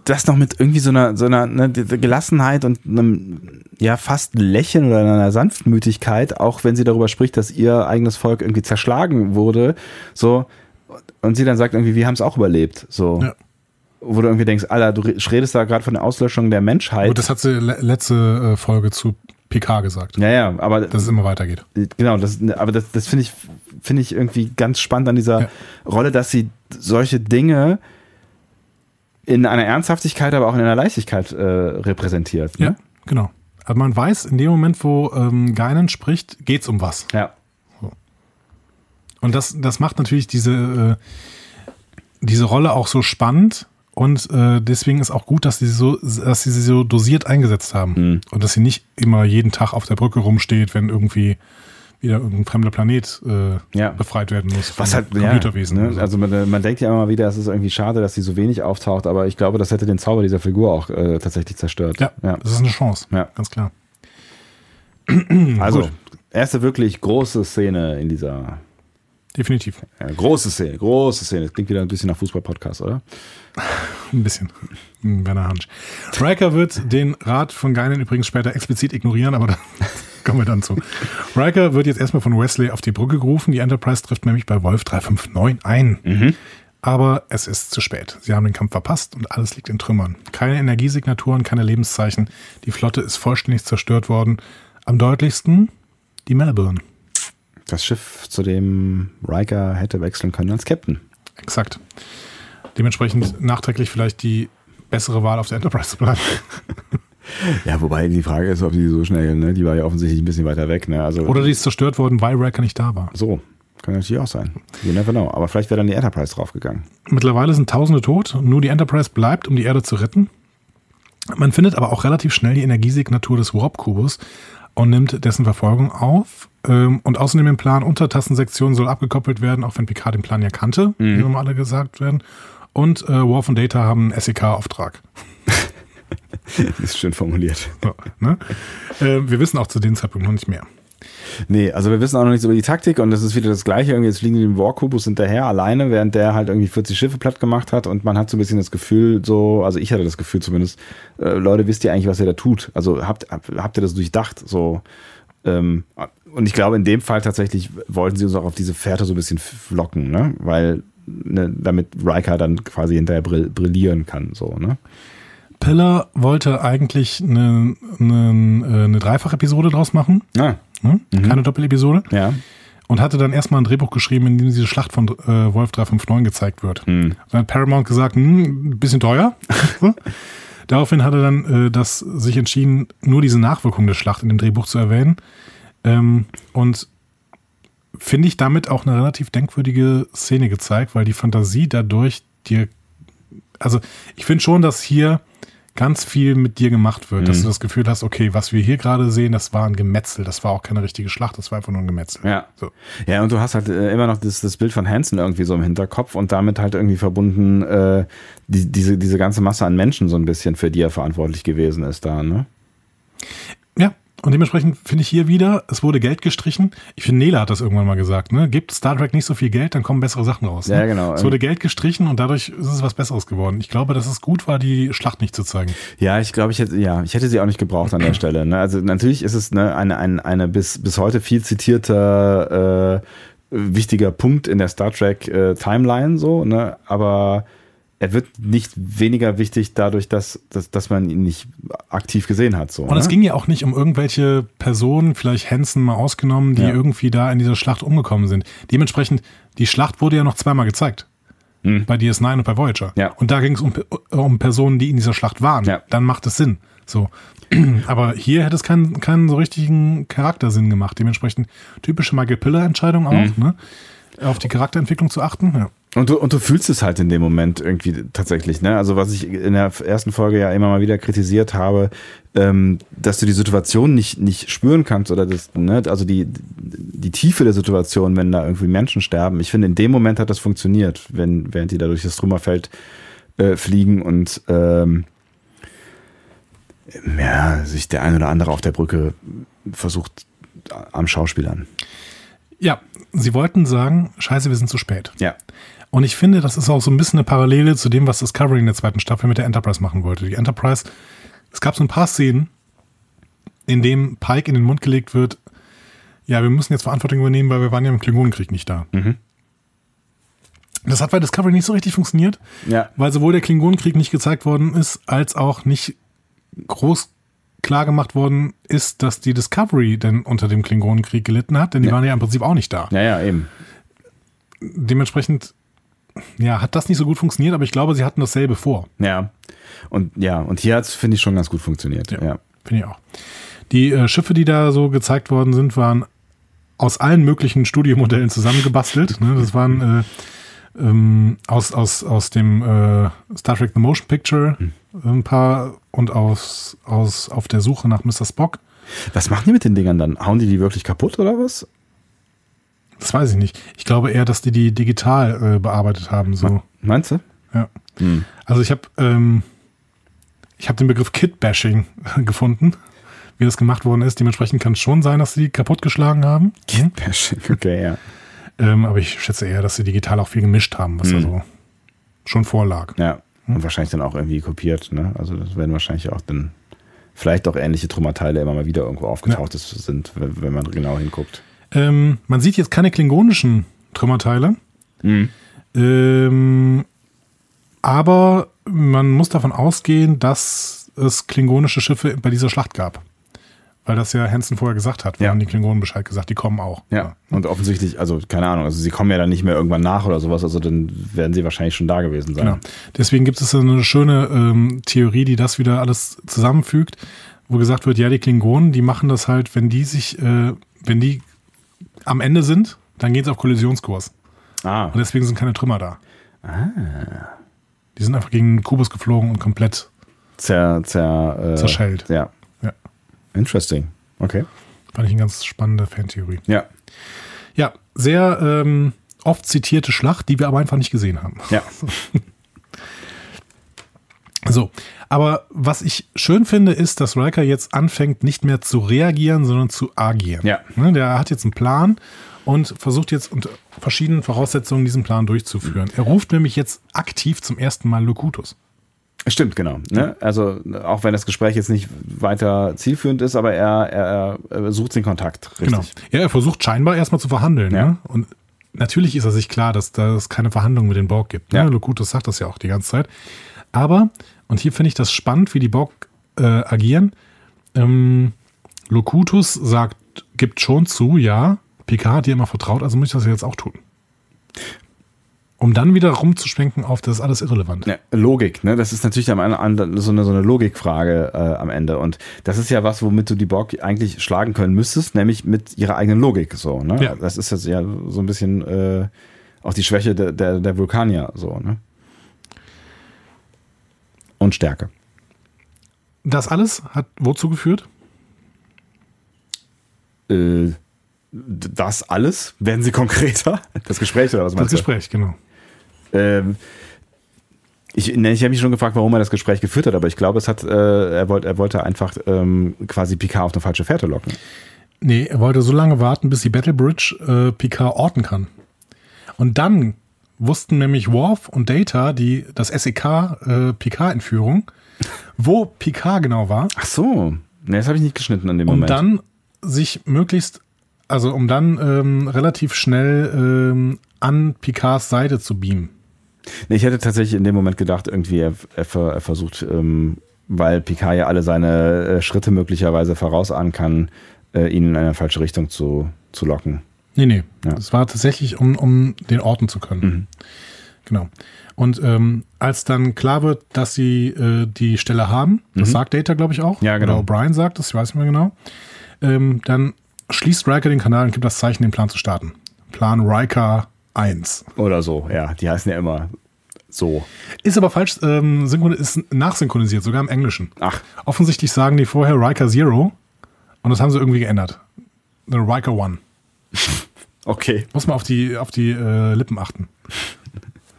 das noch mit irgendwie so einer, so einer ne, Gelassenheit und einem, ja, fast Lächeln oder einer Sanftmütigkeit, auch wenn sie darüber spricht, dass ihr eigenes Volk irgendwie zerschlagen wurde, so, und sie dann sagt irgendwie, wir haben es auch überlebt, so. Ja. Wo du irgendwie denkst, Alter, du redest da gerade von der Auslöschung der Menschheit. Gut, das hat sie le letzte äh, Folge zu PK gesagt, ja, ja, aber dass es immer weitergeht. Genau, das, aber das, das finde ich, finde ich irgendwie ganz spannend an dieser Ja. Rolle, dass sie solche Dinge in einer Ernsthaftigkeit, aber auch in einer Leichtigkeit äh, repräsentiert. Ja, Ne? genau. Also man weiß, in dem Moment, wo ähm, Geinen spricht, geht's um was. Ja. Und das, das macht natürlich diese, äh, diese Rolle auch so spannend. Und äh, deswegen ist auch gut, dass sie so, dass sie sie so dosiert eingesetzt haben. Mhm. Und dass sie nicht immer jeden Tag auf der Brücke rumsteht, wenn irgendwie wieder irgendein fremder Planet äh, Ja. befreit werden muss. Was halt, ja, Computerwesen. ne? oder so. Also man, man denkt ja immer wieder, es ist irgendwie schade, dass sie so wenig auftaucht, aber ich glaube, das hätte den Zauber dieser Figur auch äh, tatsächlich zerstört. ja, ja. das ist eine Chance. Ja. Ganz klar. Also, Gut. erste wirklich große Szene in dieser, Definitiv. ja, große Szene, große Szene. Das klingt wieder ein bisschen nach Fußball-Podcast, oder? Ein bisschen. Werner Hansch. Riker wird den Rat von Geinen übrigens später explizit ignorieren, aber da kommen wir dann zu. Riker wird jetzt erstmal von Wesley auf die Brücke gerufen. Die Enterprise trifft nämlich bei Wolf 359 ein. Aber es ist zu spät. Sie haben den Kampf verpasst und alles liegt in Trümmern. Keine Energiesignaturen, keine Lebenszeichen. Die Flotte ist vollständig zerstört worden. Am deutlichsten die Melbourne. Das Schiff, zu dem Riker hätte wechseln können als Captain. Exakt. Dementsprechend nachträglich vielleicht die bessere Wahl auf der Enterprise zu bleiben. Ja, wobei die Frage ist, ob die so schnell, ne? Die war ja offensichtlich ein bisschen weiter weg, ne? Also Oder die ist zerstört worden, weil Riker nicht da war. so. Kann natürlich auch sein. You never know. Aber vielleicht wäre dann die Enterprise draufgegangen. Mittlerweile sind Tausende tot. Nur die Enterprise bleibt, um die Erde zu retten. Man findet aber auch relativ schnell die Energiesignatur des Warp-Kubus und nimmt dessen Verfolgung auf. Ähm, Und außerdem im Plan Untertassensektion soll abgekoppelt werden, auch wenn Picard den Plan ja kannte, wie immer alle gesagt werden. Und äh, Worf und Data haben einen SEK-Auftrag. ist schön formuliert. So, ne? äh, wir wissen auch zu dem Zeitpunkt noch nicht mehr. Nee, also wir wissen auch noch nichts über die Taktik und das ist wieder das Gleiche. Irgendwie jetzt fliegen die dem Warkubus hinterher alleine, während der halt irgendwie 40 Schiffe platt gemacht hat und man hat so ein bisschen das Gefühl, so, also ich hatte das Gefühl zumindest, äh, Leute, wisst ihr eigentlich, was ihr da tut? Also habt, habt, ihr das durchdacht? So, ähm, und ich glaube, in dem Fall tatsächlich wollten sie uns auch auf diese Fährte so ein bisschen locken, ne? Weil, ne, damit Riker dann quasi hinterher brill brillieren kann, so, ne? Pillar wollte eigentlich eine, äh, eine Dreifach-Episode draus machen, Ah, ne? keine Doppelepisode. ja. und hatte dann erstmal ein Drehbuch geschrieben, in dem diese Schlacht von äh, Wolf 359 gezeigt wird. Hm. Dann hat Paramount gesagt, hm, ein bisschen teuer. Daraufhin hat er dann äh, das sich entschieden, nur diese Nachwirkung der Schlacht in dem Drehbuch zu erwähnen. Ähm, und finde ich damit auch eine relativ denkwürdige Szene gezeigt, weil die Fantasie dadurch dir, also ich finde schon, dass hier ganz viel mit dir gemacht wird, Mhm. dass du das Gefühl hast, okay, was wir hier gerade sehen, das war ein Gemetzel, das war auch keine richtige Schlacht, das war einfach nur ein Gemetzel. Ja. So. Ja, und du hast halt äh, immer noch das, das Bild von Hansen irgendwie so im Hinterkopf und damit halt irgendwie verbunden äh, die, diese, diese ganze Masse an Menschen so ein bisschen, für die er verantwortlich gewesen ist da, ne? Ja, und dementsprechend finde ich hier wieder, es wurde Geld gestrichen. Ich finde, Nela hat das irgendwann mal gesagt, ne? Gibt Star Trek nicht so viel Geld, dann kommen bessere Sachen raus. Ne? Ja, genau. Es wurde Geld gestrichen und dadurch ist es was Besseres geworden. Ich glaube, dass es gut war, die Schlacht nicht zu zeigen. Ja, ich glaube, ich hätte, ja, ich hätte sie auch nicht gebraucht an der Stelle. Ne? Also natürlich ist es ne, eine, eine, eine bis, bis heute viel zitierte äh, wichtiger Punkt in der Star Trek äh, Timeline so, ne? Aber er wird nicht weniger wichtig dadurch, dass, dass, dass man ihn nicht aktiv gesehen hat. So, Und es ne? ging ja auch nicht um irgendwelche Personen, vielleicht Hansen mal ausgenommen, die Ja. irgendwie da in dieser Schlacht umgekommen sind. Dementsprechend, die Schlacht wurde ja noch zweimal gezeigt. Bei DS9 und bei Voyager. Hm. Ja. Und da ging es um, um Personen, die in dieser Schlacht waren. Ja. Dann macht es Sinn. So. Aber hier hätte es keinen, keinen so richtigen Charaktersinn gemacht. Dementsprechend typische Michael Piller-Entscheidung auch, Hm. ne? Auf die Charakterentwicklung zu achten. Ja. Und du, und du fühlst es halt in dem Moment irgendwie tatsächlich, ne? Also was ich in der ersten Folge ja immer mal wieder kritisiert habe, ähm, dass du die Situation nicht, nicht spüren kannst oder das, ne? Also die, die Tiefe der Situation, wenn da irgendwie Menschen sterben. Ich finde, in dem Moment hat das funktioniert, wenn, während die da durch das Trümmerfeld äh, fliegen und ähm, ja, sich der ein oder andere auf der Brücke versucht am Schauspielern. ja, sie wollten sagen, scheiße, wir sind zu spät. Ja. Und ich finde, das ist auch so ein bisschen eine Parallele zu dem, was Discovery in der zweiten Staffel mit der Enterprise machen wollte. Die Enterprise, es gab so ein paar Szenen, in dem Pike in den Mund gelegt wird, ja, wir müssen jetzt Verantwortung übernehmen, weil wir waren ja im Klingonenkrieg nicht da. Das hat bei Discovery nicht so richtig funktioniert, Ja. weil sowohl der Klingonenkrieg nicht gezeigt worden ist, als auch nicht groß klar gemacht worden ist, dass die Discovery denn unter dem Klingonenkrieg gelitten hat, denn die Ja. waren ja im Prinzip auch nicht da Ja, ja, eben. dementsprechend, ja, hat das nicht so gut funktioniert, aber ich glaube, sie hatten dasselbe vor. Ja. Und ja, und hier hat es, finde ich, schon ganz gut funktioniert. Ja. ja. Finde ich auch. Die äh, Schiffe, die da so gezeigt worden sind, waren aus allen möglichen Studiomodellen zusammengebastelt. ne? Das waren äh, ähm, aus, aus, aus dem äh, Star Trek The Motion Picture ein paar und aus, aus auf der Suche nach Mr. Spock. Was machen die mit den Dingern dann? Hauen die die wirklich kaputt oder was? Das weiß ich nicht. Ich glaube eher, dass die die digital äh, bearbeitet haben. So. Meinst du? Ja. Also ich habe ähm, ich habe den Begriff Kit-Bashing gefunden, wie das gemacht worden ist. Dementsprechend kann es schon sein, dass sie die kaputtgeschlagen haben. Bashing, okay, ja. Ähm, aber ich schätze eher, dass sie digital auch viel gemischt haben, was also schon vorlag. Ja. Und wahrscheinlich dann auch irgendwie kopiert, ne? Also das werden wahrscheinlich auch dann vielleicht auch ähnliche Trümmerteile immer mal wieder irgendwo aufgetaucht ist- sind, wenn man genau hinguckt. Ähm, man sieht jetzt keine klingonischen Trümmerteile. Ähm, aber man muss davon ausgehen, dass es klingonische Schiffe bei dieser Schlacht gab. Weil das ja Hansen vorher gesagt hat. Wir Ja. haben die Klingonen Bescheid gesagt, die kommen auch. Ja. Und offensichtlich, also keine Ahnung, also sie kommen ja dann nicht mehr irgendwann nach oder sowas, also dann werden sie wahrscheinlich schon da gewesen sein. Genau. Deswegen gibt es eine schöne ähm, Theorie, die das wieder alles zusammenfügt, wo gesagt wird, ja, die Klingonen, die machen das halt, wenn die sich, äh, wenn die am Ende sind, dann gehen sie auf Kollisionskurs. Ah, Und deswegen sind keine Trümmer da. Die sind einfach gegen den Kubus geflogen und komplett. zer, zer, äh, Zerschellt. Ja. Ja. Interesting. Okay. Fand ich eine ganz spannende Fantheorie. Ja. Ja, sehr ähm, oft zitierte Schlacht, die wir aber einfach nicht gesehen haben. Ja. So, aber was ich schön finde, ist, dass Riker jetzt anfängt, nicht mehr zu reagieren, sondern zu agieren. Ja. Ne, der hat jetzt einen Plan und versucht jetzt unter verschiedenen Voraussetzungen diesen Plan durchzuführen. Er ruft nämlich jetzt aktiv zum ersten Mal Locutus. Stimmt, genau. Ne? Also auch wenn das Gespräch jetzt nicht weiter zielführend ist, aber er, er, er sucht den Kontakt. Richtig. Genau. Ja, er versucht scheinbar erstmal zu verhandeln. Ja. Ne? Und natürlich ist er sich klar, dass da es keine Verhandlung mit den Borg gibt. Ne? Ja. Locutus sagt das ja auch die ganze Zeit. Aber, und hier finde ich das spannend, wie die Borg äh, agieren. Ähm, Locutus sagt, gibt schon zu, ja, Picard hat dir immer vertraut, also muss ich das jetzt auch tun. Um dann wieder rumzuschwenken auf, das ist alles irrelevant. Ja, Logik, ne? Das ist natürlich am Ende so eine, so eine Logikfrage äh, am Ende. Und das ist ja was, womit du die Borg eigentlich schlagen können müsstest, nämlich mit ihrer eigenen Logik. So, ne? Ja. Das ist jetzt ja so ein bisschen äh, auch die Schwäche der, der, der Vulkanier, so, ne? Und Stärke. Das alles hat wozu geführt? Äh, das alles? Werden sie konkreter? Das Gespräch oder was Das meinst du? Gespräch, genau. Ähm, ich, ne, ich habe mich schon gefragt, warum er das Gespräch geführt hat, aber ich glaube, es hat, äh, er, wollte, er wollte einfach ähm, quasi Picard auf eine falsche Fährte locken. Nee, er wollte so lange warten, bis die Battle Bridge äh, Picard orten kann. Und dann wussten nämlich Worf und Data, die das SEK äh, Picard-Entführung, wo Picard genau war, Ach so, ne, das habe ich nicht geschnitten an dem um Moment. dann sich möglichst also um dann ähm, relativ schnell ähm, an Picards Seite zu beamen. Nee, ich hätte tatsächlich in dem Moment gedacht, irgendwie er, er, er versucht, ähm, weil Picard ja alle seine äh, Schritte möglicherweise vorausahnen kann, äh, ihn in eine falsche Richtung zu, zu locken. Nee, nee. Ja. Es war tatsächlich, um, um den orten zu können. Mhm. Genau. Und ähm, als dann klar wird, dass sie äh, die Stelle haben, das sagt Data, glaube ich, auch. Mhm. Ja, genau. Oder O'Brien sagt das, ich weiß nicht mehr genau. Ähm, dann schließt Riker den Kanal und gibt das Zeichen, den Plan zu starten. Plan Riker 1. Oder so, ja. Die heißen ja immer so. Ist aber falsch, ähm, ist nachsynchronisiert, sogar im Englischen. Ach, Offensichtlich sagen die vorher Riker Zero und das haben sie irgendwie geändert. Riker One. okay. Muss man auf die, auf die äh, Lippen achten.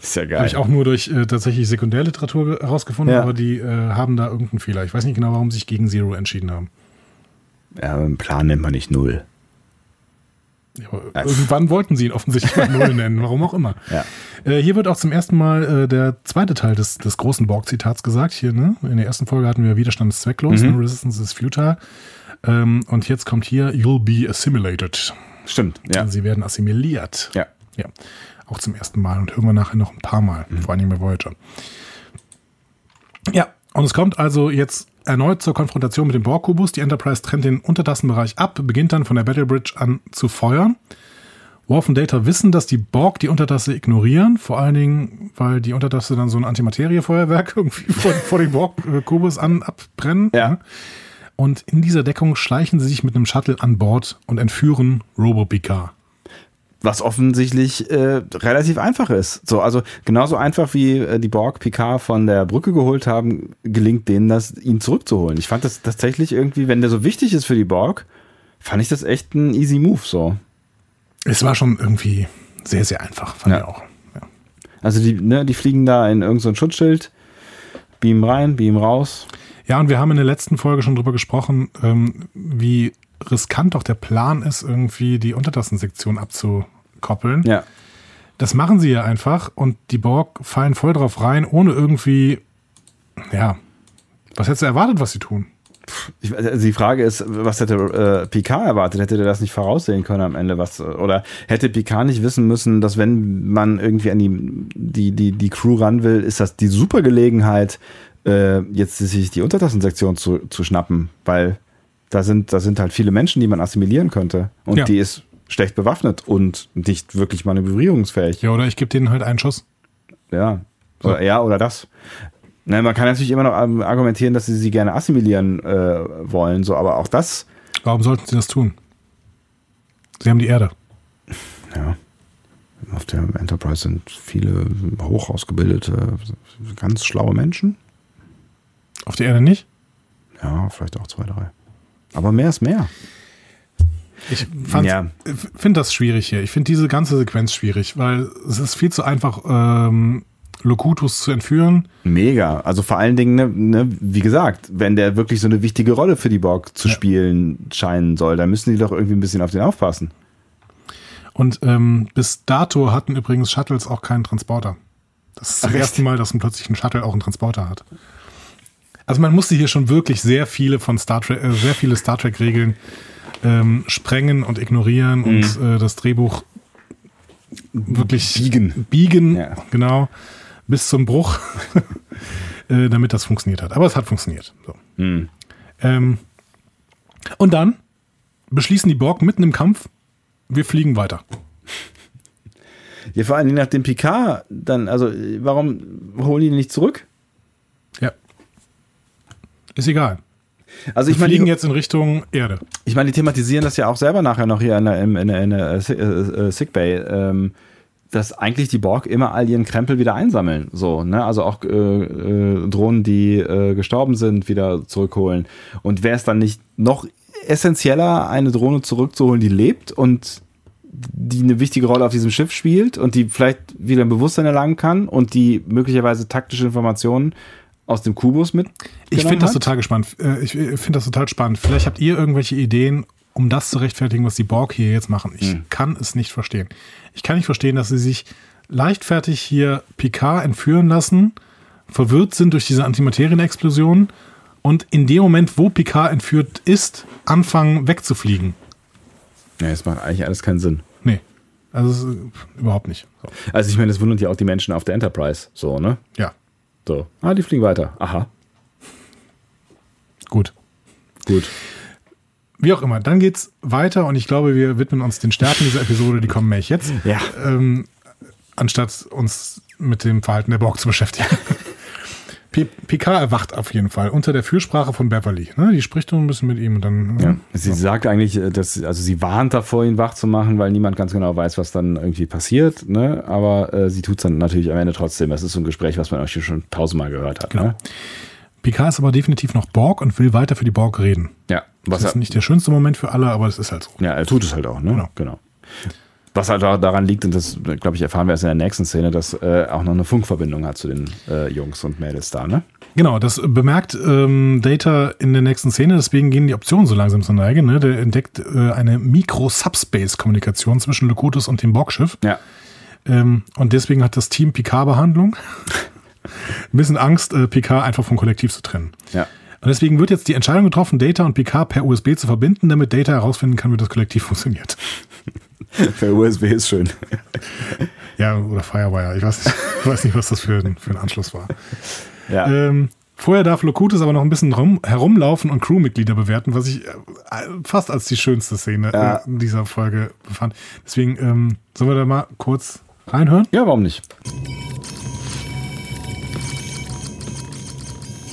Ist ja Habe geil. ich auch nur durch äh, tatsächlich Sekundärliteratur ge- herausgefunden, Ja. aber die äh, haben da irgendeinen Fehler. Ich weiß nicht genau, warum sie sich gegen Zero entschieden haben. Ja, einen Plan nennt man nicht null. Ja, irgendwann wollten sie ihn offensichtlich mal Null nennen, warum auch immer. Ja. Äh, hier wird auch zum ersten Mal äh, der zweite Teil des, des großen Borg-Zitats gesagt. Hier, ne? In der ersten Folge hatten wir Widerstand ist zwecklos, Mhm. ne? Resistance is futile. Ähm, und jetzt kommt hier, you'll be assimilated. Stimmt, ja. Sie werden assimiliert. Ja. Ja, auch zum ersten Mal und hören wir nachher noch ein paar Mal, Mhm. vor allen Dingen bei Voyager. Ja, und es kommt also jetzt erneut zur Konfrontation mit dem Borg-Kubus. Die Enterprise trennt den Untertassenbereich ab, beginnt dann von der Battle Bridge an zu feuern. Worf und Data wissen, dass die Borg die Untertasse ignorieren, vor allen Dingen, weil die Untertasse dann so ein Antimateriefeuerwerk irgendwie vor, vor dem Borg-Kubus an abbrennen. Ja. Und in dieser Deckung schleichen sie sich mit einem Shuttle an Bord und entführen Robo Picard. Was offensichtlich äh, relativ einfach ist. So, also genauso einfach wie äh, die Borg Picard von der Brücke geholt haben, gelingt denen das, ihn zurückzuholen. Ich fand das tatsächlich irgendwie, wenn der so wichtig ist für die Borg, fand ich das echt ein easy Move so. Es war schon irgendwie sehr, sehr einfach, fand Ja. ich auch. Ja. Also die, ne, die fliegen da in irgendein so Schutzschild, beam rein, beam raus. Ja, und wir haben in der letzten Folge schon drüber gesprochen, ähm, wie riskant doch der Plan ist, irgendwie die Untertassensektion abzukoppeln. Ja. Das machen sie ja einfach und die Borg fallen voll drauf rein, ohne irgendwie, ja, was hättest du erwartet, was sie tun? Ich, also die Frage ist, was hätte äh, Picard erwartet? Hätte der das nicht voraussehen können am Ende? Was, oder hätte Picard nicht wissen müssen, dass wenn man irgendwie an die, die, die, die Crew ran will, ist das die super Gelegenheit, äh, jetzt sich die Untertassensektion zu, zu schnappen, weil da sind, da sind halt viele Menschen, die man assimilieren könnte. Und Ja. die ist schlecht bewaffnet und nicht wirklich manövrierungsfähig. Ja, oder ich gebe denen halt einen Schuss. Ja. Oder, ja, oder das. Na, man kann natürlich immer noch ähm, argumentieren, dass sie sie gerne assimilieren äh, wollen, so, aber auch das, Warum sollten sie das tun? Sie haben die Erde. ja. Auf der Enterprise sind viele hoch ausgebildete, ganz schlaue Menschen. Auf der Erde nicht? Ja, vielleicht auch zwei, drei. Aber mehr ist mehr. Ich Ja. finde das schwierig hier. Ich finde diese ganze Sequenz schwierig, weil es ist viel zu einfach, ähm, Locutus zu entführen. Mega. Also vor allen Dingen, ne, ne, wie gesagt, wenn der wirklich so eine wichtige Rolle für die Borg zu Ja. spielen scheinen soll, dann müssen die doch irgendwie ein bisschen auf den aufpassen. Und ähm, bis dato hatten übrigens Shuttles auch keinen Transporter. Das ist das Ach, erste Mal, dass ein plötzlich ein Shuttle auch einen Transporter hat. Also man musste hier schon wirklich sehr viele von Star Trek, äh, sehr viele Star Trek Regeln ähm, sprengen und ignorieren und äh, das Drehbuch wirklich Mhm. Biegen. biegen, Ja. genau, bis zum Bruch, äh, damit das funktioniert hat. Aber es hat funktioniert. So. Hm. Ähm, und dann beschließen die Borg mitten im Kampf, wir fliegen weiter. Ja, vor allen Dingen nachdem Picard dann, also warum holen die nicht zurück? Ja. Ist egal. Also ich meine, fliegen jetzt in Richtung Erde. ich meine, die thematisieren das ja auch selber nachher noch hier in der, in der, in der äh, äh, Sickbay, ähm, dass eigentlich die Borg immer all ihren Krempel wieder einsammeln. So, ne? Also auch äh, äh, Drohnen, die äh, gestorben sind, wieder zurückholen. Und wäre es dann nicht noch essentieller, eine Drohne zurückzuholen, die lebt und die eine wichtige Rolle auf diesem Schiff spielt und die vielleicht wieder ein Bewusstsein erlangen kann und die möglicherweise taktische Informationen aus dem Kubus mit. Ich finde das total gespannt. Äh, Ich äh, finde das total spannend. Vielleicht habt ihr irgendwelche Ideen, um das zu rechtfertigen, was die Borg hier jetzt machen. Ich Hm. kann es nicht verstehen. Ich kann nicht verstehen, dass sie sich leichtfertig hier Picard entführen lassen, verwirrt sind durch diese Antimaterienexplosion und in dem Moment, wo Picard entführt ist, anfangen wegzufliegen. Ja, das macht eigentlich alles keinen Sinn. Nee. Also es ist, überhaupt nicht. So. Also ich meine, das wundert ja auch die Menschen auf der Enterprise. So, ne? Ja, So. Ah, die fliegen weiter. Aha. gut. Gut. Wie auch immer, dann geht's weiter und ich glaube, wir widmen uns den Stärken dieser Episode, die kommen nämlich jetzt. Ja. Ähm, anstatt uns mit dem Verhalten der Borg zu beschäftigen. P Picard erwacht auf jeden Fall unter der Fürsprache von Beverly. Ne? Die spricht so ein bisschen mit ihm und dann. Ja. Sie sagt eigentlich, äh, dass, also sie warnt davor, ihn wach zu machen, weil niemand ganz genau weiß, was dann irgendwie passiert. Ne? Aber äh, sie tut es dann natürlich am Ende trotzdem. Das ist so ein Gespräch, was man euch schon tausendmal gehört hat. Genau. Ne? Picard ist aber definitiv noch Borg und will weiter für die Borg reden. Ja. Was Das ist nicht der schönste Moment für alle, aber es ist halt so. ja, er tut es halt auch. Ne? Genau. genau. Was halt auch daran liegt, und das, glaube ich, erfahren wir erst in der nächsten Szene, dass äh, auch noch eine Funkverbindung hat zu den äh, Jungs und Mädels da. Ne? Genau, das bemerkt ähm, Data in der nächsten Szene, deswegen gehen die Optionen so langsam zur Neige. Ne? Der entdeckt äh, eine Mikro-Subspace-Kommunikation zwischen Locutus und dem Borgschiff. Ja. Ähm, und deswegen hat das Team Picard-Behandlung ein bisschen Angst, äh, Picard einfach vom Kollektiv zu trennen. Ja. Und deswegen wird jetzt die Entscheidung getroffen, Data und Picard per USB zu verbinden, damit Data herausfinden kann, wie das Kollektiv funktioniert. Für USB ist schön. Ja, oder Firewire. Ich weiß nicht, ich weiß nicht was das für ein, für ein Anschluss war. Ja. Ähm, vorher darf Locutus aber noch ein bisschen rum, herumlaufen und Crewmitglieder bewerten, was ich äh, fast als die schönste Szene Ja. äh, in dieser Folge befand. Deswegen ähm, sollen wir da mal kurz reinhören? ja, warum nicht?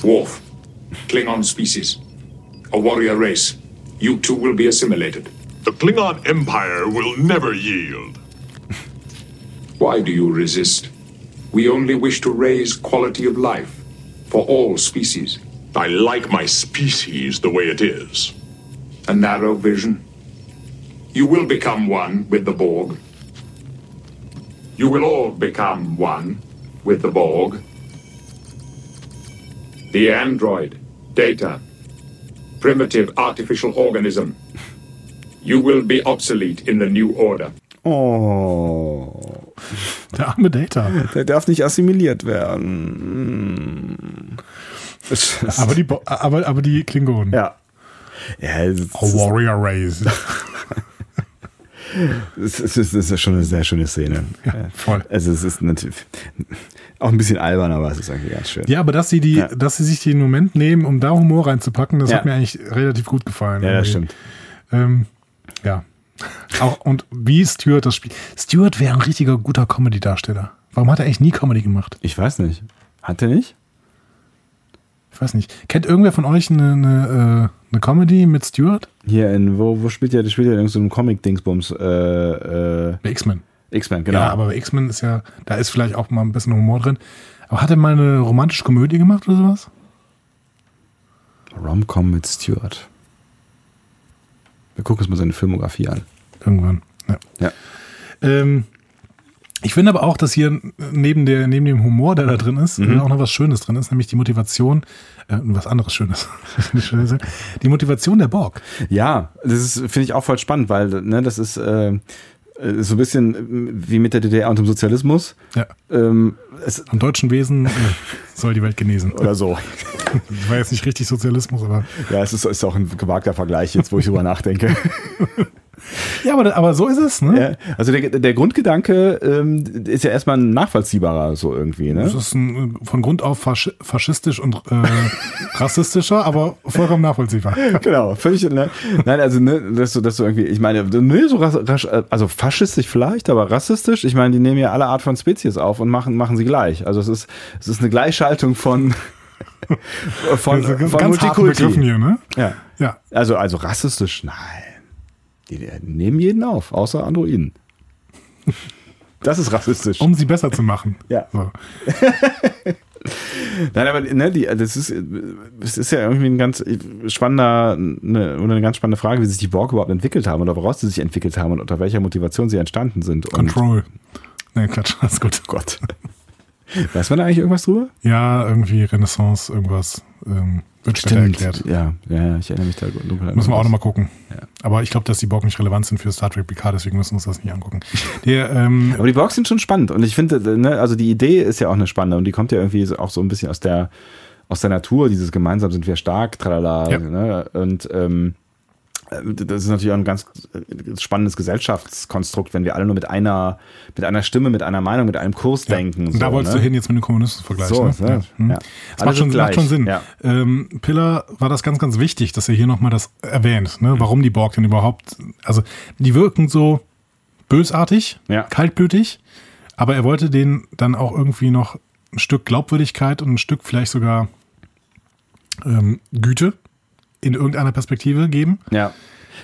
Worf, Klingon species, a warrior race. You two will be assimilated. The Klingon Empire will never yield. Why do you resist? We only wish to raise quality of life for all species. I like my species the way it is. A narrow vision. You will become one with the Borg. You will all become one with the Borg. The android, data, primitive artificial organism. You will be obsolete in the new order. Oh. Der arme Data. Der darf nicht assimiliert werden. Hm. Aber die, Bo aber, aber die Klingonen. ja. Ja, A Warrior Race. es ist, es ist schon eine sehr schöne Szene. Ja, voll. Also es ist natürlich auch ein bisschen albern, aber es ist eigentlich ganz schön. Ja, aber dass sie die, Ja. dass sie sich den Moment nehmen, um da Humor reinzupacken, das Ja. hat mir eigentlich relativ gut gefallen. Ja, das irgendwie. stimmt. Ähm, ja. Auch, und wie Stuart das spielt. Stuart wäre ein richtiger guter Comedy-Darsteller. Warum hat er eigentlich nie Comedy gemacht? Ich weiß nicht. Hat er nicht? Ich weiß nicht. Kennt irgendwer von euch eine, eine, äh, eine Comedy mit Stuart? Hier in, wo, wo spielt der? Der spielt ja in so einem Comic-Dingsbums. Äh, äh, Bei X-Men. X-Men, genau. Ja, aber bei X-Men ist ja, da ist vielleicht auch mal ein bisschen Humor drin. Aber hat er mal eine romantische Komödie gemacht oder sowas? Rom-Com mit Stewart. Wir gucken uns mal seine Filmografie an. Irgendwann. Ja. Ja. Ähm, ich finde aber auch, dass hier neben, der, neben dem Humor, der da drin ist, Mhm. auch noch was Schönes drin ist, nämlich die Motivation, äh, was anderes Schönes. Die Motivation der Borg. Ja, das finde ich auch voll spannend, weil ne, das ist äh, so ein bisschen wie mit der DDR und dem Sozialismus. Ja. Ähm, es, Am deutschen Wesen äh, soll die Welt genesen. oder so. Das war jetzt nicht richtig Sozialismus, aber. Ja, es ist, ist auch ein gewagter Vergleich jetzt, wo ich drüber nachdenke. Ja, aber, aber so ist es, ne? Ja, also der, der Grundgedanke ähm, ist ja erstmal ein nachvollziehbarer so irgendwie. Das Ne? ist ein, von Grund auf fasch faschistisch und äh, rassistischer, aber vollkommen nachvollziehbar. Genau, völlig. Ne? Nein, also ne, dass du, dass du irgendwie, ich meine, ne, so rass, rasch, also faschistisch vielleicht, aber rassistisch. Ich meine, die nehmen ja alle Art von Spezies auf und machen machen sie gleich. Also es ist es ist eine Gleichschaltung von von, Also von ganz harten Multikulti. Hier, ne? Ja. Ja. Also also rassistisch, nein. Die, nehmen jeden auf, außer Androiden. Das ist rassistisch. Um sie besser zu machen. Ja. So. Nein, aber ne, die, das ist, es ist ja irgendwie ein ganz spannender, eine, oder eine ganz spannende Frage, wie sich die Borg überhaupt entwickelt haben oder woraus sie sich entwickelt haben und unter welcher Motivation sie entstanden sind. Und, Control. Ne, Quatsch, alles gut. Gott. Weiß man da eigentlich irgendwas drüber? Ja, irgendwie Renaissance, irgendwas. Ähm, wird später erklärt. Ja, ja, ich erinnere mich da dunkel. an Müssen wir auch nochmal gucken. Aber ich glaube, dass die Borg nicht relevant sind für Star Trek PK, deswegen müssen wir uns das nicht angucken. Der, ähm, Aber die Borgs sind schon spannend und ich finde, ne, also die Idee ist ja auch eine spannende und die kommt ja irgendwie auch so ein bisschen aus der, aus der Natur, dieses gemeinsam sind wir stark, tralala. Ja. Ne? Und ähm, das ist natürlich auch ein ganz äh, spannendes Gesellschaftskonstrukt, wenn wir alle nur mit einer, mit einer Stimme, mit einer Meinung, mit einem Kurs denken. Und da so, wolltest ne? du hin jetzt mit den Kommunisten vergleichen. So, ne? ja. Hm. Ja. Das Alle macht schon, macht schon. Sinn. Ja. Ähm, Pillar war das ganz, ganz wichtig, dass er hier nochmal das erwähnt, ne? warum die Borg denn überhaupt, also die wirken so bösartig, Ja. kaltblütig, aber er wollte denen dann auch irgendwie noch ein Stück Glaubwürdigkeit und ein Stück vielleicht sogar ähm, Güte in irgendeiner Perspektive geben. Ja.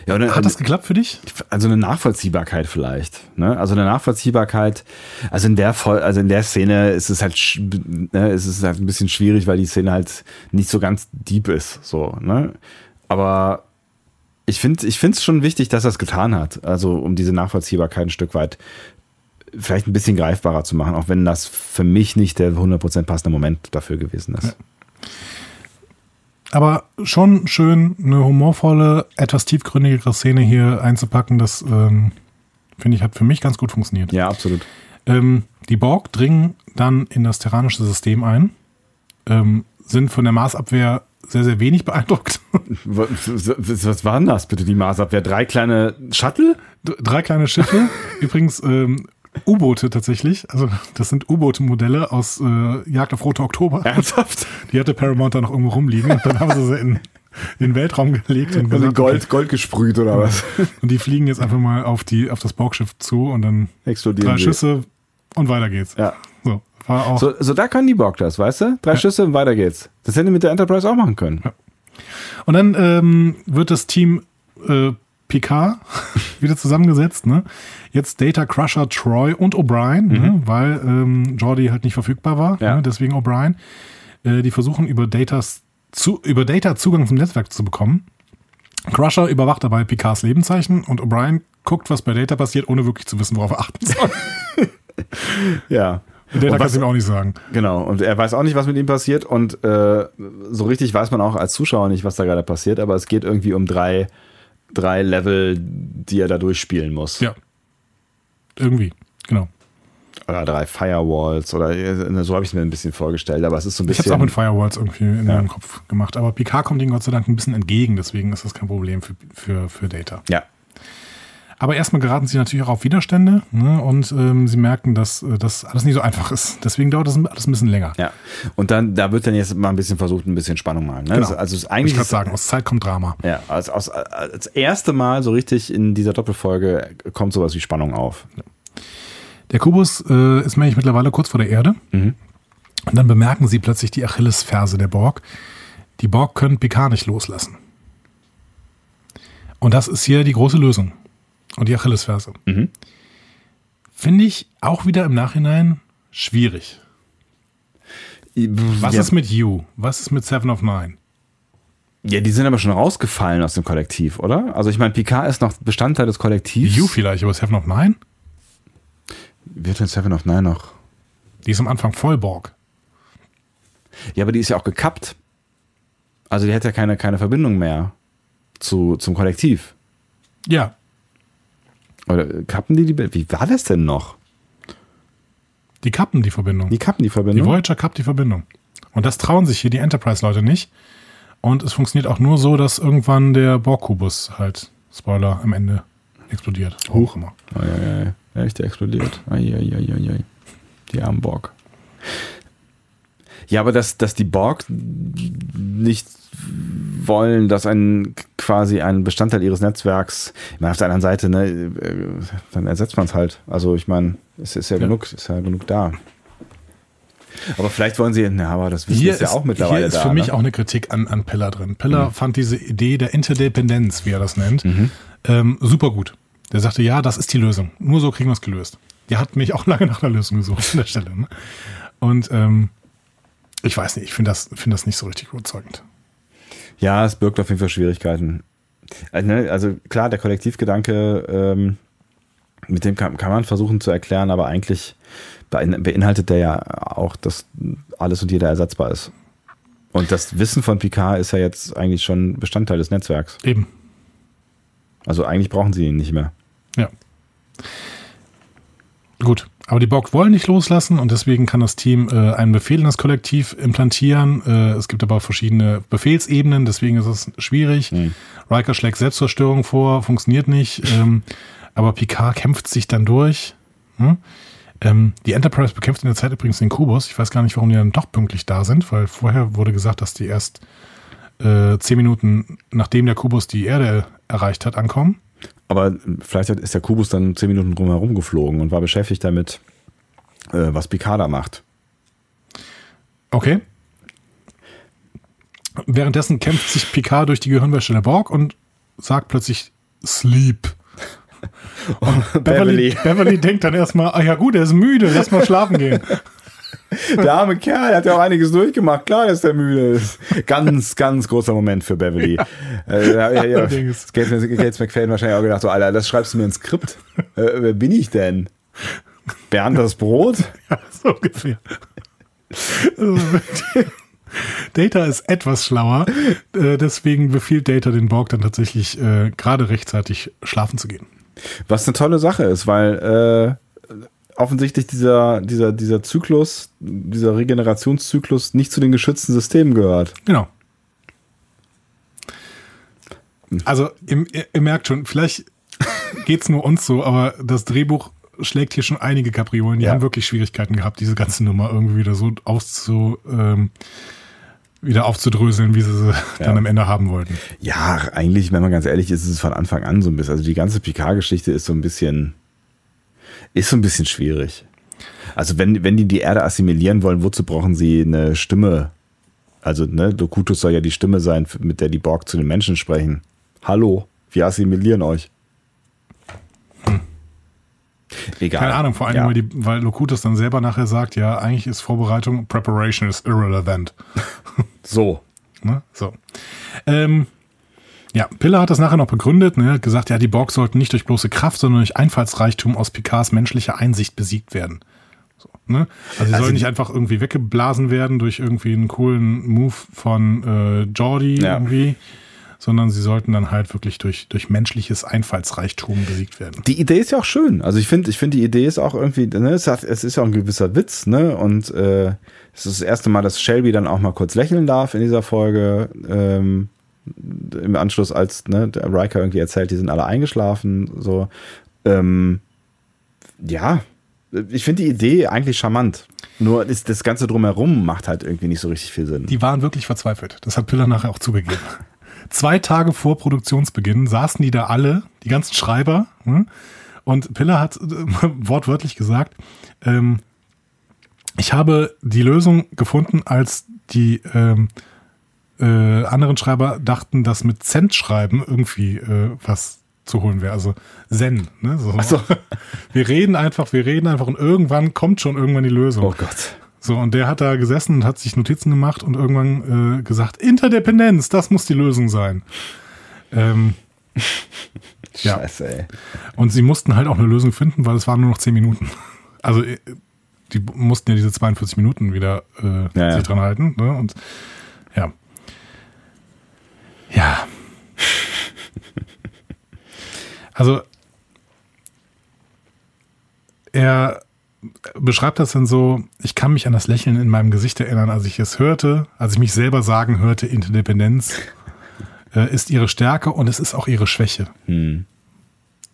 ja und, Hat das geklappt für dich? also eine Nachvollziehbarkeit vielleicht. Ne? Also eine Nachvollziehbarkeit. Also in der also in der Szene ist es halt, ne, ist es halt ein bisschen schwierig, weil die Szene halt nicht so ganz deep ist. So, ne? Aber ich finde, ich finde es schon wichtig, dass er es getan hat. Also um diese Nachvollziehbarkeit ein Stück weit vielleicht ein bisschen greifbarer zu machen, auch wenn das für mich nicht der 100% passende Moment dafür gewesen ist. Aber schon schön, eine humorvolle, etwas tiefgründigere Szene hier einzupacken, das ähm, finde ich, hat für mich ganz gut funktioniert. Ja, absolut. Ähm, die Borg dringen dann in das terranische System ein, ähm, sind von der Marsabwehr sehr, sehr wenig beeindruckt. Was, was war denn das bitte, die Marsabwehr? Drei kleine Shuttle? Drei kleine Schiffe, übrigens ähm, U-Boote tatsächlich. Also das sind U-Boot-Modelle aus äh, Jagd auf Rote Oktober. Ernsthaft? Die hatte Paramount da noch irgendwo rumliegen und dann haben sie sie in, in den Weltraum gelegt und, Also gesagt, Gold, Gold gesprüht oder was? okay. und die fliegen jetzt einfach mal auf, die, auf das Borgschiff zu und dann Explodieren drei sie. Schüsse und weiter geht's. Ja. So, war auch. So, so da können die Borg das, weißt du? Drei Schüsse und weiter geht's. Das hätten die mit der Enterprise auch machen können. Und dann ähm, wird das Team äh, Picard wieder zusammengesetzt. Ne? Jetzt Data Crusher, Troy und O'Brien, ne? weil ähm, Jordi halt nicht verfügbar war. Ja. Ne? Deswegen O'Brien. Äh, die versuchen über Datas zu, über Data Zugang zum Netzwerk zu bekommen. Crusher überwacht dabei Picards Lebenszeichen und O'Brien guckt, was bei Data passiert, ohne wirklich zu wissen, worauf er achten soll. Ja. Und Data kann was- es ihm auch nicht sagen. Genau. Und er weiß auch nicht, was mit ihm passiert. Und äh, so richtig weiß man auch als Zuschauer nicht, was da gerade passiert. Aber es geht irgendwie um drei, drei Level, die er da durchspielen muss. Ja. Irgendwie. Genau. Oder drei Firewalls. Oder äh, so habe ich es mir ein bisschen vorgestellt. Aber es ist so ein Ich habe bisschen. es auch mit Firewalls irgendwie in Ja. meinem Kopf gemacht. Aber Picard kommt ihm Gott sei Dank ein bisschen entgegen, deswegen ist das kein Problem für, für, für Data. ja. Aber erstmal geraten sie natürlich auch auf Widerstände ne? und ähm, sie merken, dass äh, das alles nicht so einfach ist. Deswegen dauert das alles ein bisschen länger. Ja. Und dann, da wird dann jetzt mal ein bisschen versucht, ein bisschen Spannung mal. Ne? Genau. Also es ist ich eigentlich. kann sagen, aus Zeit kommt Drama. Ja, als, als, als erste Mal so richtig in dieser Doppelfolge kommt sowas wie Spannung auf. Der Kubus äh, ist nämlich mittlerweile kurz vor der Erde. Mhm. Und dann bemerken sie plötzlich die Achillesferse der Borg. Die Borg können Picard nicht loslassen. Und das ist hier die große Lösung. Und die Achillesferse. Mhm. Finde ich auch wieder im Nachhinein schwierig. Was ja, ist mit You? Was ist mit Seven of Nine? ja, die sind aber schon rausgefallen aus dem Kollektiv, oder? Also ich meine, Picard ist noch Bestandteil des Kollektivs. You vielleicht, aber Seven of Nine? Wird denn Seven of Nine noch? Die ist am Anfang voll Borg. Ja, aber die ist ja auch gekappt. Also die hat ja keine, keine Verbindung mehr zu, zum Kollektiv. Ja, Oder kappen die die? Wie war das denn noch? die kappen die Verbindung. Die kappen die Die Verbindung? Voyager kappt die Verbindung. Und das trauen sich hier die Enterprise-Leute nicht. Und es funktioniert auch nur so, dass irgendwann der Borg-Kubus halt, Spoiler, am Ende explodiert. Hoch immer. Oh, ja, ja, ja. Ist der explodiert. Ai, ai, ai, ai, ai. Die armen Borg. Ja, aber dass, dass die Borg nicht wollen, dass ein quasi ein Bestandteil ihres Netzwerks, ich meine, auf der anderen Seite, ne, äh, dann ersetzt man es halt. Also ich meine, es ist ja, Ja. genug, ist ja genug da. Aber vielleicht wollen sie, na, aber das Wissen Hier ist ja auch mittlerweile hier ist da. für mich ne? auch eine Kritik an, an Pillar drin. Pillar fand diese Idee der Interdependenz, wie er das nennt, Mhm. ähm, super gut. Der sagte, ja, das ist die Lösung. Nur so kriegen wir es gelöst. Der hat mich auch lange nach einer Lösung gesucht an der Stelle. Ne? Und ähm, ich weiß nicht, ich finde das, finde das nicht so richtig überzeugend. Ja, es birgt auf jeden Fall Schwierigkeiten. Also, ne, Also klar, der Kollektivgedanke, ähm, mit dem kann, kann man versuchen zu erklären, aber eigentlich bein- beinhaltet der ja auch, dass alles und jeder ersetzbar ist. Und das Wissen von Picard ist ja jetzt eigentlich schon Bestandteil des Netzwerks. Eben. Also eigentlich brauchen sie ihn nicht mehr. Ja. Gut, aber die Borg wollen nicht loslassen und deswegen kann das Team äh, einen Befehl in das Kollektiv implantieren. Äh, es gibt aber verschiedene Befehlsebenen, deswegen ist es schwierig. Hm. Riker schlägt Selbstzerstörung vor, funktioniert nicht. ähm, aber Picard kämpft sich dann durch. Hm? Ähm, die Enterprise bekämpft in der Zeit übrigens den Kubus. Ich weiß gar nicht, warum die dann doch pünktlich da sind, weil vorher wurde gesagt, dass die erst äh, zehn Minuten nachdem der Kubus die Erde erreicht hat, ankommen. Aber vielleicht ist der Kubus dann zehn Minuten drumherum geflogen und war beschäftigt damit, äh, was Picard da macht. Okay. Währenddessen kämpft sich Picard durch die Gehirnwäsche der Borg und sagt plötzlich Sleep. Und Beverly, Beverly. Beverly denkt dann erstmal, ah ja gut, er ist müde, lass mal schlafen gehen. Der arme Kerl hat ja auch einiges durchgemacht. Klar, dass der müde ist. Ganz, ganz großer Moment für Beverly. Äh, ja, ja, ja. Gates, Gates McFadden wahrscheinlich auch gedacht, so, Alter, das schreibst du mir ins Skript. Äh, wer bin ich denn? Bernd das Brot? Ja, so ungefähr. Also, Data ist etwas schlauer, äh, deswegen befiehlt Data den Borg dann tatsächlich äh, gerade rechtzeitig schlafen zu gehen. Was eine tolle Sache ist, weil äh, offensichtlich dieser, dieser, dieser Zyklus, dieser Regenerationszyklus nicht zu den geschützten Systemen gehört. Genau. Also, ihr, ihr, merkt schon, vielleicht geht's nur uns so, aber das Drehbuch schlägt hier schon einige Kapriolen. Die Ja. haben wirklich Schwierigkeiten gehabt, diese ganze Nummer irgendwie wieder so auszu, ähm, wieder aufzudröseln, wie sie sie dann am Ende haben wollten. Ja, eigentlich, wenn man ganz ehrlich ist, ist es von Anfang an so ein bisschen. Also die ganze Picard-Geschichte ist so ein bisschen, ist so ein bisschen schwierig. Also wenn, wenn die die Erde assimilieren wollen, wozu brauchen sie eine Stimme? Also, ne, Locutus soll ja die Stimme sein, mit der die Borg zu den Menschen sprechen. Hallo, wir assimilieren euch. Egal. Keine Ahnung, vor allem, Ja. weil, die, weil Locutus dann selber nachher sagt, ja, eigentlich ist Vorbereitung, Preparation is irrelevant. So. Ne? So. Ähm, ja, Piller hat das nachher noch begründet, ne, hat gesagt, ja, die Borg sollten nicht durch bloße Kraft, sondern durch Einfallsreichtum aus Picards menschlicher Einsicht besiegt werden. So, ne? Also sie Also sollen nicht einfach irgendwie weggeblasen werden durch irgendwie einen coolen Move von äh, Jordi Ja. irgendwie, sondern sie sollten dann halt wirklich durch, durch menschliches Einfallsreichtum besiegt werden. Die Idee ist ja auch schön. Also ich finde, ich finde die Idee ist auch irgendwie, ne, es, hat, es ist ja auch ein gewisser Witz, ne? Und äh, es ist das erste Mal, dass Shelby dann auch mal kurz lächeln darf in dieser Folge. Ähm, Im Anschluss, als ne, der Riker irgendwie erzählt, die sind alle eingeschlafen. So. Ähm, ja, ich finde die Idee eigentlich charmant. Nur ist das Ganze drumherum macht halt irgendwie nicht so richtig viel Sinn. Die waren wirklich verzweifelt. Das hat Piller nachher auch zugegeben. Zwei Tage vor Produktionsbeginn saßen die da alle, die ganzen Schreiber, hm? und Piller hat äh, wortwörtlich gesagt, ähm, ich habe die Lösung gefunden, als die ähm, äh, anderen Schreiber dachten, dass mit Cent schreiben irgendwie äh, was zu holen wäre. Also Zen. Ne? So. so. Wir reden einfach, wir reden einfach und irgendwann kommt schon irgendwann die Lösung. oh Gott. So, und der hat da gesessen und hat sich Notizen gemacht und irgendwann äh, gesagt, Interdependenz, das muss die Lösung sein. Ähm, Ja. Scheiße, ey. und sie mussten halt auch eine Lösung finden, weil es waren nur noch 10 Minuten. Also äh, die mussten ja diese 42 Minuten wieder äh, Ja, ja. sich dran halten. Ne? Und ja. Ja. Also er beschreibt das dann so, ich kann mich an das Lächeln in meinem Gesicht erinnern, als ich es hörte, als ich mich selber sagen hörte, Interdependenz äh, ist ihre Stärke und es ist auch ihre Schwäche.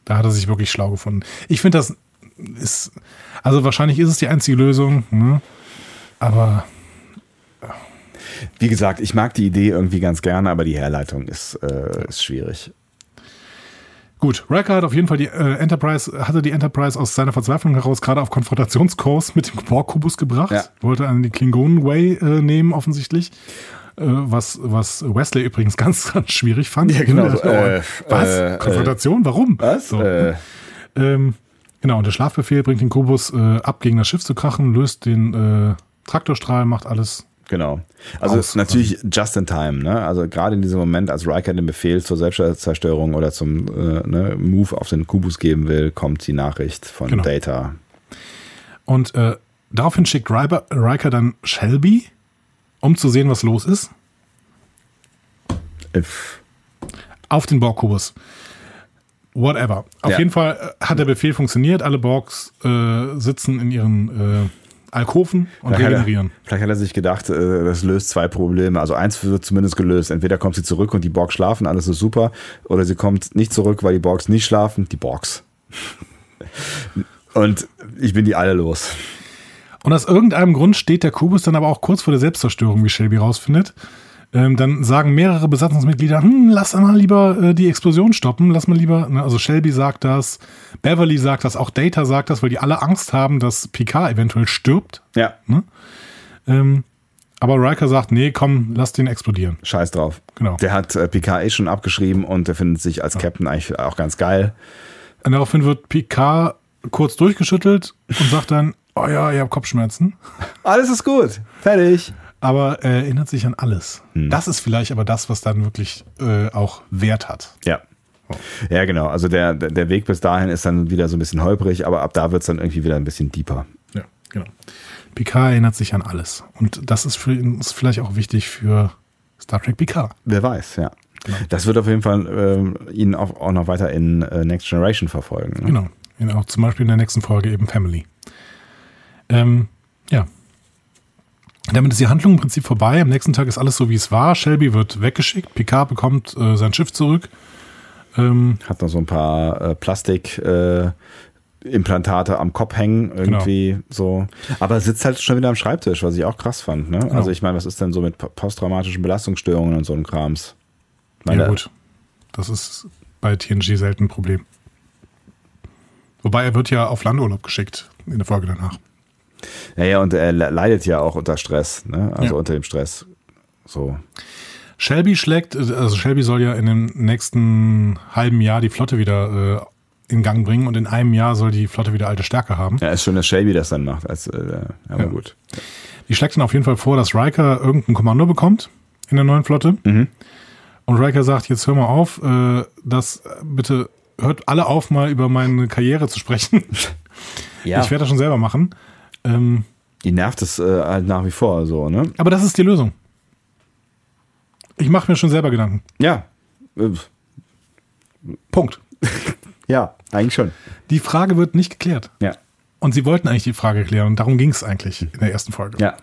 Da hat er sich wirklich schlau gefunden. Ich finde, das ist, also wahrscheinlich ist es die einzige Lösung, ne? aber Wie gesagt, ich mag die Idee irgendwie ganz gerne, aber die Herleitung ist, äh, ist schwierig. Gut, Riker hat auf jeden Fall die äh, Enterprise, hatte die Enterprise aus seiner Verzweiflung heraus gerade auf Konfrontationskurs mit dem Borg-Kubus gebracht. Ja. Wollte einen die Klingonen Way äh, nehmen, offensientlich. Äh, was, was Wesley übrigens ganz, ganz schwierig fand. Ja, genau, dachte, äh, was? äh, Konfrontation? Warum? Was? So. Äh, Ähm, genau, und der Schlafbefehl bringt den Kubus äh, ab, gegen das Schiff zu krachen, löst den äh, Traktorstrahl, macht alles. Genau. Also Aus- natürlich just in time, ne? Also gerade in diesem Moment, als Riker den Befehl zur Selbstzerstörung oder zum äh, ne, Move auf den Kubus geben will, kommt die Nachricht von Genau. Data. Und äh, daraufhin schickt Riker, Riker dann Shelby, um zu sehen, was los ist. If, auf den Borgkubus. Whatever. Auf Ja. jeden Fall äh, hat der Befehl funktioniert. Alle Borgs äh, sitzen in ihren äh, Alkoven und Vielleicht hat, er, regenerieren. vielleicht hat er sich gedacht, äh, das löst zwei Probleme. Also eins wird zumindest gelöst. Entweder kommt sie zurück und die Borgs schlafen, alles ist super. Oder sie kommt nicht zurück, weil die Borgs nicht schlafen. Die Borgs. Und ich bin die alle los. Und aus irgendeinem Grund steht der Kubus dann aber auch kurz vor der Selbstzerstörung, wie Shelby rausfindet. Ähm, dann sagen mehrere Besatzungsmitglieder, hm, lass mal lieber äh, die Explosion stoppen, lass mal lieber, ne, also Shelby sagt das, Beverly sagt das, auch Data sagt das, weil die alle Angst haben, dass Picard eventuell stirbt. Ja, Ähm, aber Riker sagt, nee, komm, lass den explodieren. scheiß drauf. Genau. Der hat äh, Picard eh schon abgeschrieben und der findet sich als Captain eigentlich auch ganz geil. Und daraufhin wird Picard kurz durchgeschüttelt und sagt dann, oh ja, ihr habt Kopfschmerzen. Alles ist gut. Fertig. Aber er erinnert sich an alles. Hm. Das ist vielleicht aber das, was dann wirklich äh, auch Wert hat. Ja. Ja, genau. Also der, der Weg bis dahin ist dann wieder so ein bisschen holprig, aber ab da wird es dann irgendwie wieder ein bisschen deeper. Ja, genau. Picard erinnert sich an alles. Und das ist für uns vielleicht auch wichtig für Star Trek Picard. Wer weiß, ja. Das wird auf jeden Fall ähm, ihn auch, auch noch weiter in äh, Next Generation verfolgen. Ne? Genau. In, auch zum Beispiel in der nächsten Folge eben Family. Ähm, ja. Damit ist die Handlung im Prinzip vorbei. Am nächsten Tag ist alles so, wie es war. Shelby wird weggeschickt. Picard bekommt äh, sein Schiff zurück. Ähm, Hat noch so ein paar äh, Plastik. Äh, Implantate am Kopf hängen, irgendwie so. Aber sitzt halt schon wieder am Schreibtisch, was ich auch krass fand. Ne? Also ich meine, was ist denn so mit po- posttraumatischen Belastungsstörungen und so einem Krams? Meine, ja, gut. Das ist bei TNG selten ein Problem. Wobei er wird ja auf Landurlaub geschickt in der Folge danach. Ja, ja, und er le- leidet ja auch unter Stress, ne? Also Ja. unter dem Stress. So. Shelby schlägt, also Shelby soll ja in dem nächsten halben Jahr die Flotte wieder äh, in Gang bringen und in einem Jahr soll die Flotte wieder alte Stärke haben. Ja, ist schön, dass Shelby das dann macht. Als, äh, aber Ja. gut. Die schlägt dann auf jeden Fall vor, dass Riker irgendein Kommando bekommt in der neuen Flotte. Und Riker sagt, jetzt hör mal auf, äh, das bitte hört alle auf, mal über meine Karriere zu sprechen. Ja. Ich werde das schon selber machen. Ähm, Die nervt es äh, halt nach wie vor so, ne? aber das ist die Lösung. Ich mache mir schon selber Gedanken. Ja. Äh, Punkt. Ja, eigentlich schon. Die Frage wird nicht geklärt. Ja. Und sie wollten eigentlich die Frage klären und darum ging es eigentlich in der ersten Folge. Ja.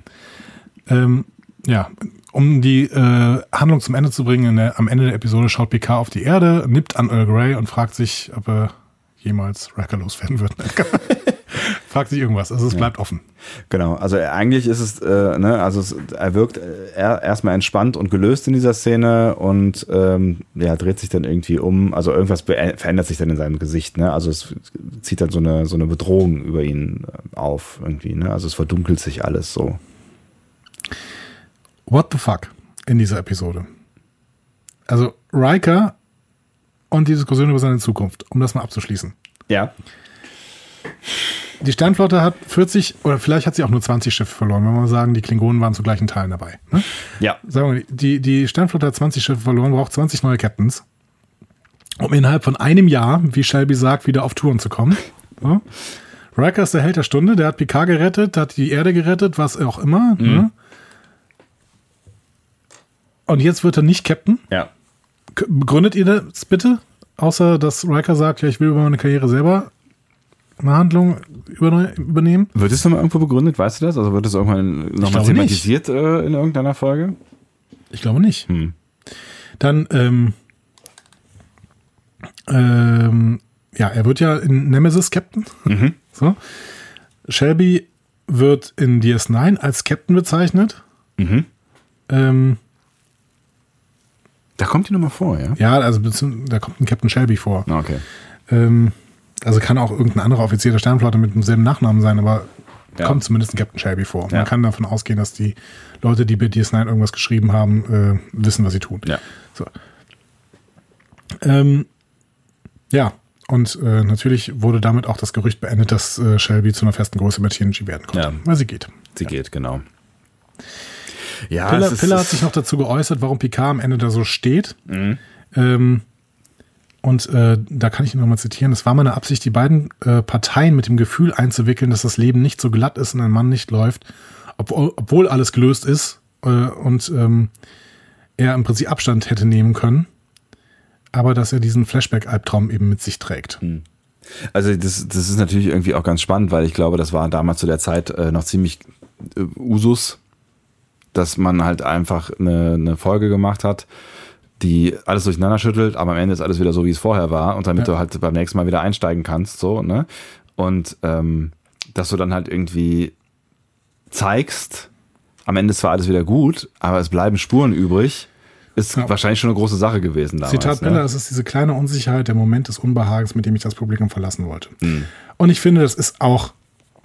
Ähm, ja, um die äh, Handlung zum Ende zu bringen, in der, am Ende der Episode schaut Picard auf die Erde, nippt an Earl Grey und fragt sich, ob er jemals Wrecker loswerden wird. fragt sich irgendwas, also es bleibt offen. Genau, also eigentlich ist es, äh, ne, also es, er wirkt äh, er, erstmal entspannt und gelöst in dieser Szene und ähm, ja, dreht sich dann irgendwie um, also irgendwas verändert sich dann in seinem Gesicht, ne? Also es zieht dann so eine, so eine Bedrohung über ihn äh, auf irgendwie, ne? Also es verdunkelt sich alles so. What the fuck in dieser Episode? Also Riker und die Diskussion über seine Zukunft, um das mal abzuschließen. Ja. Die Sternflotte hat 40 oder vielleicht hat sie auch nur 20 Schiffe verloren, wenn wir mal sagen, die Klingonen waren zu gleichen Teilen dabei. Ne? Ja. Sagen wir, die, die Sternflotte hat 20 Schiffe verloren, braucht 20 neue Captains, um innerhalb von einem Jahr, wie Shelby sagt, wieder auf Touren zu kommen. So. Riker ist der Held der Stunde, der hat Picard gerettet, hat die Erde gerettet, was auch immer. Ne? Und jetzt wird er nicht Captain. Ja. Begründet ihr das bitte? Außer, dass Riker sagt, ja, ich will über meine Karriere selber eine Handlung überne- übernehmen. Wird es nochmal irgendwo begründet, weißt du das? Also wird es irgendwann nochmal thematisiert äh, in irgendeiner Folge? Ich glaube nicht. Hm. Dann, ähm, ähm, ja, er wird ja in Nemesis Captain. So. Shelby wird in DS9 als Captain bezeichnet. Ähm, Da kommt die nochmal vor, ja? ja, also da kommt ein Captain Shelby vor. Ah, Okay. Ähm, also kann auch irgendein anderer Offizier der Sternflotte mit demselben Nachnamen sein, aber Ja. kommt zumindest ein Captain Shelby vor. Ja. Man kann davon ausgehen, dass die Leute, die bei DS9 irgendwas geschrieben haben, äh, wissen, was sie tun. Ja. So. Ähm, ja, und äh, natürlich wurde damit auch das Gerücht beendet, dass äh, Shelby zu einer festen Größe bei TNG werden konnte, Ja. weil sie geht. Sie geht, genau. Ja, Piller, Piller hat sich noch dazu geäußert, warum Picard am Ende da so steht. Mhm. Ähm, und äh, da kann ich ihn nochmal zitieren. Es war meine Absicht, die beiden äh, Parteien mit dem Gefühl einzuwickeln, dass das Leben nicht so glatt ist und ein Mann nicht läuft, obwohl, obwohl alles gelöst ist äh, und ähm, er im Prinzip Abstand hätte nehmen können. aber dass er diesen Flashback-Albtraum eben mit sich trägt. Also das, das ist natürlich irgendwie auch ganz spannend, weil ich glaube, das war damals zu der Zeit äh, noch ziemlich äh, Usus, dass man halt einfach eine, eine Folge gemacht hat, die alles durcheinander schüttelt, aber am Ende ist alles wieder so, wie es vorher war und damit Ja. du halt beim nächsten Mal wieder einsteigen kannst, so, ne? Und ähm, dass du dann halt irgendwie zeigst, am Ende ist zwar alles wieder gut, aber es bleiben Spuren übrig, ist Ja. wahrscheinlich schon eine große Sache gewesen damals. Zitat ne? Bella, es ist diese kleine Unsicherheit, der Moment des Unbehagens, mit dem ich das Publikum verlassen wollte. Hm. Und ich finde, das ist auch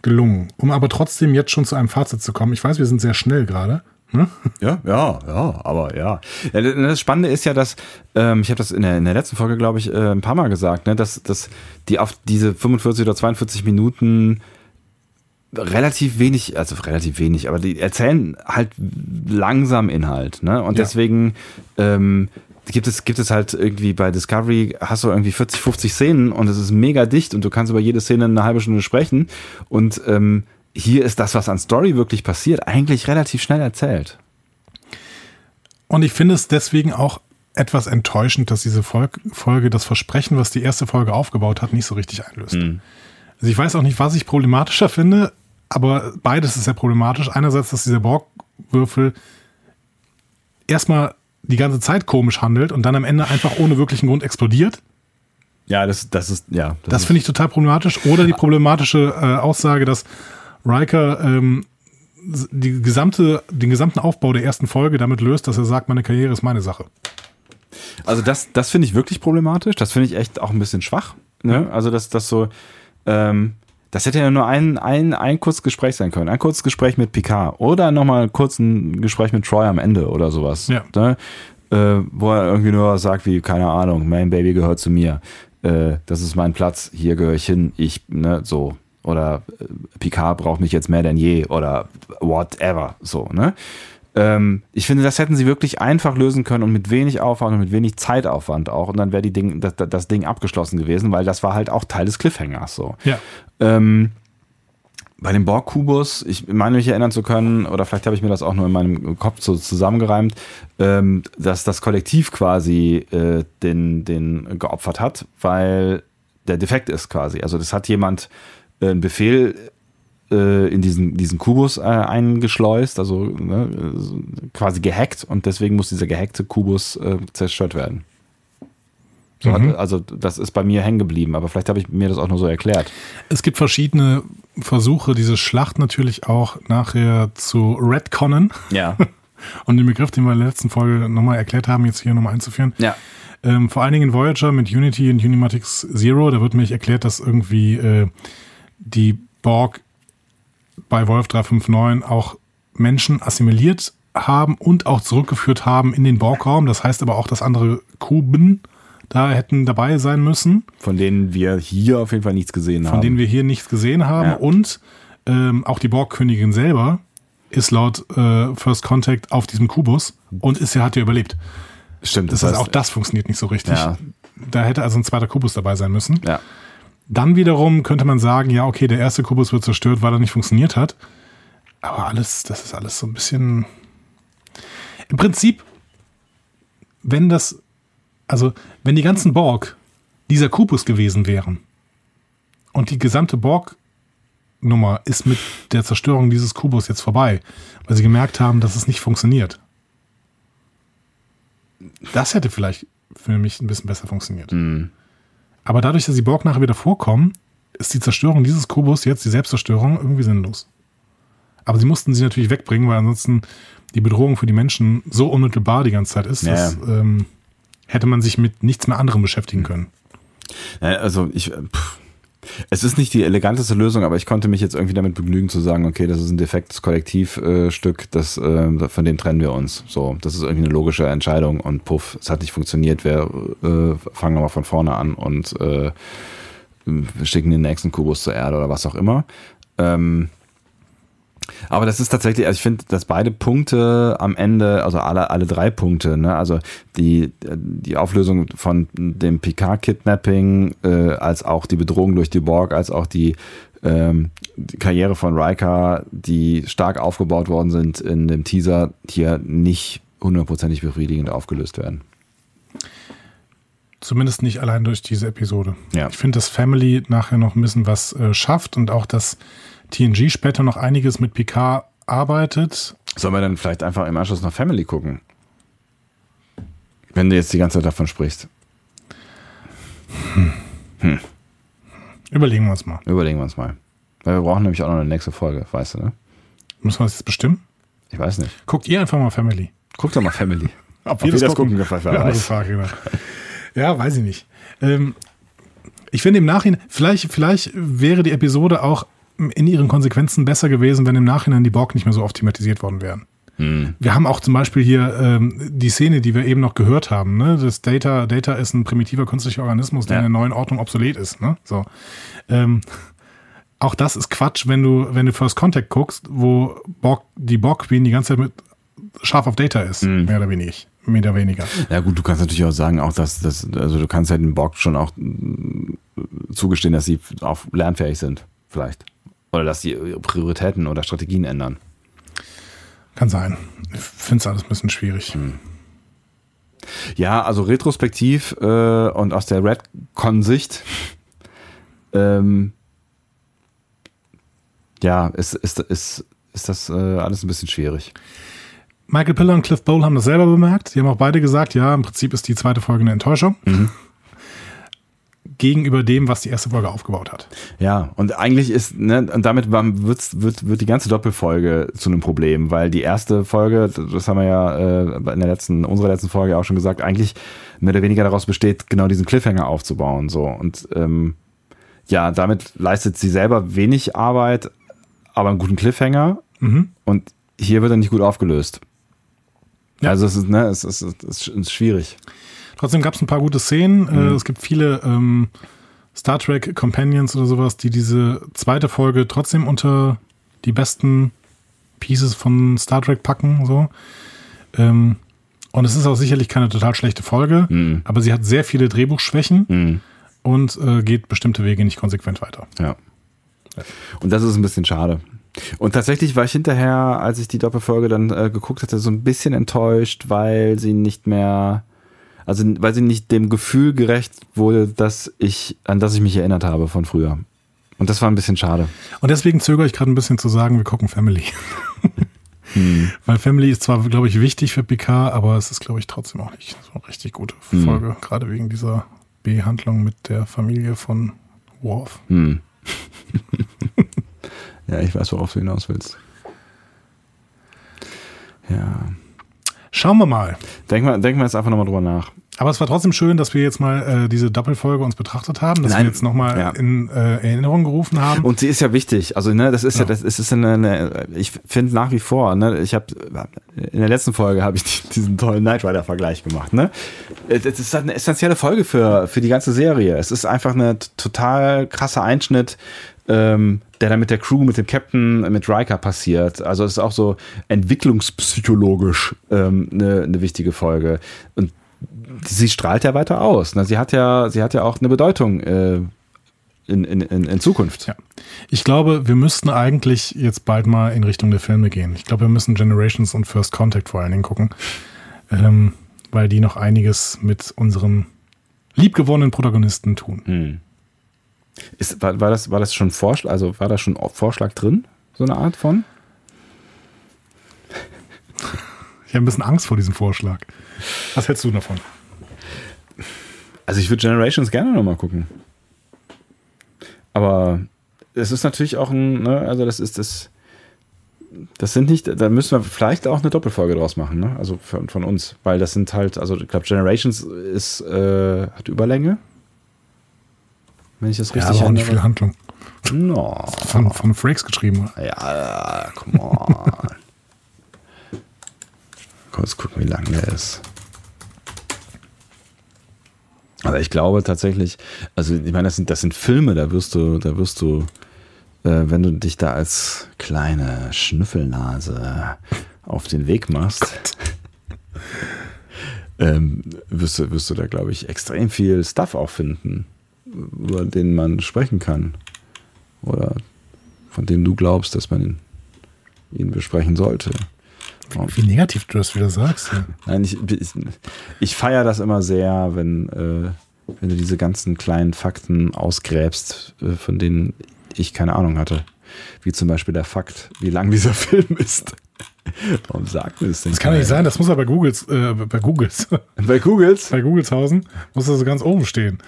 gelungen. Um aber trotzdem jetzt schon zu einem Fazit zu kommen. Ich weiß, wir sind sehr schnell gerade. Ne? Ja, ja, ja, aber ja. ja das Spannende ist ja, dass, ähm, ich habe das in der, in der letzten Folge, glaube ich, äh, ein paar Mal gesagt, ne, dass, dass die auf diese 45 oder 42 Minuten relativ wenig, also relativ wenig, aber die erzählen halt langsam Inhalt, ne? Und Ja. deswegen ähm, gibt es, gibt es halt irgendwie bei Discovery hast du irgendwie 40, 50 Szenen und es ist mega dicht und du kannst über jede Szene eine halbe Stunde sprechen. Und ähm, hier ist das, was an Story wirklich passiert, eigentlich relativ schnell erzählt. Und ich finde es deswegen auch etwas enttäuschend, dass diese Folge das Versprechen, was die erste Folge aufgebaut hat, nicht so richtig einlöst. Mhm. Also ich weiß auch nicht, was ich problematischer finde, aber beides ist sehr problematisch. Einerseits, dass dieser Borgwürfel erstmal die ganze Zeit komisch handelt und dann am Ende einfach ohne wirklichen Grund explodiert. Ja, das, das ist, ja. Das finde ich total problematisch. Oder die problematische äh, Aussage, dass Riker ähm, die gesamte, den gesamten Aufbau der ersten Folge damit löst, dass er sagt, meine Karriere ist meine Sache. Also das, das finde ich wirklich problematisch. Das finde ich echt auch ein bisschen schwach. Ne? Also dass das so, ähm, das hätte ja nur ein, ein, ein kurzes Gespräch sein können. Ein kurzes Gespräch mit Picard oder nochmal kurz ein Gespräch mit Troy am Ende oder sowas. Ja. Ne? Äh, wo er irgendwie nur was sagt wie, keine Ahnung, mein Baby gehört zu mir. Äh, das ist mein Platz, hier gehöre ich hin. Ich, ne, so. Oder äh, Picard braucht mich jetzt mehr denn je oder whatever. So, ne? Ähm, ich finde, das hätten sie wirklich einfach lösen können und mit wenig Aufwand und mit wenig Zeitaufwand auch. Und dann wäre die Ding, das, das Ding abgeschlossen gewesen, weil das war halt auch Teil des Cliffhangers so. Ja. Ähm, bei dem Borg-Kubus, ich meine mich erinnern zu können, oder vielleicht habe ich mir das auch nur in meinem Kopf so zusammengereimt, ähm, dass das Kollektiv quasi äh, den, den geopfert hat, weil der defekt ist quasi. Also das hat jemand einen Befehl äh, in diesen, diesen Kubus äh, eingeschleust, also ne, äh, quasi gehackt und deswegen muss dieser gehackte Kubus äh, zerstört werden. So Mhm. hat, also das ist bei mir hängen geblieben, aber vielleicht habe ich mir das auch nur so erklärt. Es gibt verschiedene Versuche, diese Schlacht natürlich auch nachher zu retconnen Ja. und den Begriff, den wir in der letzten Folge nochmal erklärt haben, jetzt hier nochmal einzuführen. Ja. Ähm, vor allen Dingen in Voyager mit Unity und Unimatics Zero, da wird mir erklärt, dass irgendwie äh, die Borg bei Wolf 359 auch Menschen assimiliert haben und auch zurückgeführt haben in den Borgraum. Das heißt aber auch, dass andere Kuben da hätten dabei sein müssen, Von denen wir hier auf jeden Fall nichts gesehen haben. von denen wir hier nichts gesehen haben. Ja. Und ähm, auch die Borgkönigin selber ist laut äh, First Contact auf diesem Kubus und ist ja, hat ja überlebt. Stimmt, Das, heißt, auch das funktioniert nicht so richtig. Ja. Da hätte also ein zweiter Kubus dabei sein müssen. Ja. Dann wiederum könnte man sagen, ja, okay, der erste Kubus wird zerstört, weil er nicht funktioniert hat. Aber alles, das ist alles so ein bisschen. Im Prinzip, wenn das, also wenn die ganzen Borg dieser Kubus gewesen wären und die gesamte Borg-Nummer ist mit der Zerstörung dieses Kubus jetzt vorbei, weil sie gemerkt haben, dass es nicht funktioniert. Das hätte vielleicht für mich ein bisschen besser funktioniert. Aber dadurch, dass die Borg nachher wieder vorkommen, ist die Zerstörung dieses Kubus jetzt, die Selbstzerstörung, irgendwie sinnlos. Aber sie mussten sie natürlich wegbringen, weil ansonsten die Bedrohung für die Menschen so unmittelbar die ganze Zeit ist, Ja. dass ähm, hätte man sich mit nichts mehr anderem beschäftigen können. Ja, also ich, äh, pff, es ist nicht die eleganteste Lösung, aber ich konnte mich jetzt irgendwie damit begnügen zu sagen, okay, das ist ein defektes Kollektivstück, das, äh, von dem trennen wir uns. So, das ist irgendwie eine logische Entscheidung und puff, es hat nicht funktioniert, wir äh, fangen nochmal von vorne an und äh, schicken den nächsten Kubus zur Erde oder was auch immer. Ähm, aber das ist tatsächlich, also ich finde, dass beide Punkte am Ende, also alle, alle drei Punkte, ne, also die, die Auflösung von dem Picard-Kidnapping, äh, als auch die Bedrohung durch die Borg, als auch die, ähm, die Karriere von Riker, die stark aufgebaut worden sind in dem Teaser, hier nicht hundertprozentig befriedigend aufgelöst werden. Zumindest nicht allein durch diese Episode. Ja. Ich finde, dass Family nachher noch ein bisschen was äh, schafft und auch, dass TNG später noch einiges mit Picard arbeitet. Sollen wir dann vielleicht einfach im Anschluss noch Family gucken? Wenn du jetzt die ganze Zeit davon sprichst. Überlegen wir uns mal. Überlegen wir uns mal. Weil wir brauchen nämlich auch noch eine nächste Folge, weißt du, ne? Müssen wir das jetzt bestimmen? Ich weiß nicht. Guckt ihr einfach mal Family. Guck doch mal Family. Ob wir das gucken, wer Eine andere weiß. Frage, genau. Ja, weiß ich nicht. Ähm, ich finde im Nachhinein, vielleicht, vielleicht wäre die Episode auch in ihren Konsequenzen besser gewesen, wenn im Nachhinein die Borg nicht mehr so oft thematisiert worden wären. Wir haben auch zum Beispiel hier ähm, die Szene, die wir eben noch gehört haben. Ne? Das Data, Data ist ein primitiver künstlicher Organismus, der Ja. in der neuen Ordnung obsolet ist. Ne? So. Ähm, auch das ist Quatsch, wenn du, wenn du First Contact guckst, wo Borg, die Borg Queen die ganze Zeit mit scharf auf Data ist, mehr oder weniger. Mehr oder weniger. Ja gut, du kannst natürlich auch sagen, auch dass das, also du kannst ja den Borg schon auch mm, zugestehen, dass sie auch lernfähig sind, vielleicht. Oder dass sie ihre Prioritäten oder Strategien ändern. Kann sein. Ich finde es alles ein bisschen schwierig. Ja, also retrospektiv äh, und aus der Redcon-Sicht, ähm, ja, ist, ist, ist, ist das äh, alles ein bisschen schwierig. Michael Piller und Cliff Bowl haben das selber bemerkt. Die haben auch beide gesagt, ja, im Prinzip ist die zweite Folge eine Enttäuschung. Gegenüber dem, was die erste Folge aufgebaut hat. Ja, und eigentlich ist, ne, und damit wird's, wird, wird die ganze Doppelfolge zu einem Problem, weil die erste Folge, das haben wir ja äh, in der letzten, unserer letzten Folge auch schon gesagt, eigentlich mehr oder weniger daraus besteht, genau diesen Cliffhanger aufzubauen. So. Und ähm, ja, damit leistet sie selber wenig Arbeit, aber einen guten Cliffhanger. Und hier wird er nicht gut aufgelöst. Ja. Also es ist, ne, es ist, es ist schwierig. Trotzdem gab es ein paar gute Szenen. Äh, es gibt viele ähm, Star Trek Companions oder sowas, die diese zweite Folge trotzdem unter die besten Pieces von Star Trek packen. So. Ähm, und es ist auch sicherlich keine total schlechte Folge, aber sie hat sehr viele Drehbuchschwächen und äh, geht bestimmte Wege nicht konsequent weiter. Ja. Und das ist ein bisschen schade. Und tatsächlich war ich hinterher, als ich die Doppelfolge dann äh, geguckt hatte, so ein bisschen enttäuscht, weil sie nicht mehr, also weil sie nicht dem Gefühl gerecht wurde, dass ich, an das ich mich erinnert habe von früher. Und das war ein bisschen schade. Und deswegen zögere ich gerade ein bisschen zu sagen, wir gucken Family. Weil Family ist zwar, glaube ich, wichtig für Picard, aber es ist, glaube ich, trotzdem auch nicht so eine richtig gute Folge. Gerade wegen dieser Behandlung mit der Familie von Worf. Hm. ja, ich weiß, worauf du hinaus willst. Ja. Schauen wir mal. Denk mal, denk mal jetzt einfach nochmal drüber nach. Aber es war trotzdem schön, dass wir jetzt mal äh, diese Doppelfolge uns betrachtet haben, dass Nein. wir jetzt nochmal Ja. in äh, Erinnerung gerufen haben. Und sie ist ja wichtig. Also, ne, das ist ja, Ja. das ist, eine, eine ich finde nach wie vor, ne, ich habe in der letzten Folge habe ich die- diesen tollen Knight Rider Vergleich gemacht, ne? Das ist halt eine essentielle Folge für für die ganze Serie. Es ist einfach eine total krasse Einschnitt, ähm, der dann mit der Crew, mit dem Captain, mit Riker passiert. Also es ist auch so entwicklungspsychologisch ähm, eine, eine wichtige Folge. Und sie strahlt ja weiter aus. Ne? Sie hat ja, sie hat ja auch eine Bedeutung äh, in, in, in, Zukunft. Ja. Ich glaube, wir müssten eigentlich jetzt bald mal in Richtung der Filme gehen. Ich glaube, wir müssen Generations und First Contact vor allen Dingen gucken, ähm, weil die noch einiges mit unseren liebgewonnenen Protagonisten tun. Ist, war, war, das, war das schon Vorschlag, also war da schon Vorschlag drin? So eine Art von? Ich habe ein bisschen Angst vor diesem Vorschlag. Was hältst du davon? Also ich würde Generations gerne nochmal gucken. Aber es ist natürlich auch ein, ne, also das ist das, das sind nicht, da müssen wir vielleicht auch eine Doppelfolge draus machen, ne? Also von, von uns, weil das sind halt, also ich glaube Generations ist, äh, hat Überlänge. Wenn ich das Ja, richtig aber auch nicht viel. Handlung. No. Von, von Frakes geschrieben. Ja, come on. Kurz gucken, wie lang der ist. Aber ich glaube tatsächlich, also ich meine, das sind, das sind Filme, da wirst du, da wirst du, äh, wenn du dich da als kleine Schnüffelnase auf den Weg machst, ähm, wirst, du, wirst du da, glaube ich, extrem viel Stuff auch finden, über den man sprechen kann. Oder von dem du glaubst, dass man ihn, ihn besprechen sollte. Wie negativ du das wieder sagst. Ja. Nein, ich, ich, ich feiere das immer sehr, wenn, äh, Wenn du diese ganzen kleinen Fakten ausgräbst, äh, von denen ich keine Ahnung hatte. Wie zum Beispiel der Fakt, wie lang dieser Film ist. Warum sagt mir das denn? Das kann nicht sein, das muss ja bei Googles, äh, bei Googles, Bei Googles? bei Googleshausen, muss das so ganz oben stehen.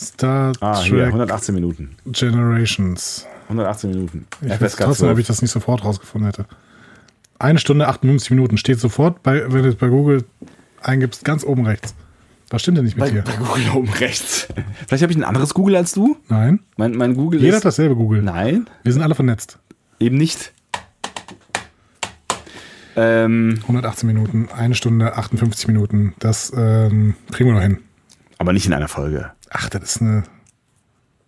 Star Ah, hier, Trek 118 Minuten. Generations. 118 Minuten. Ich FSK weiß trotzdem, 12. ob ich das nicht sofort rausgefunden hätte. Eine Stunde 58 Minuten steht sofort, bei, wenn du es bei Google eingibst, ganz oben rechts. Was stimmt denn nicht mit bei, dir? bei Google oben rechts. Vielleicht habe ich ein anderes Google als du? Nein. Mein, mein Google Jeder ist... hat dasselbe Google. Nein, Wir sind alle vernetzt. eben nicht. Ähm, 118 Minuten, eine Stunde 58 Minuten. Das ähm, kriegen wir noch hin. aber nicht in einer Folge. Ach, das ist eine.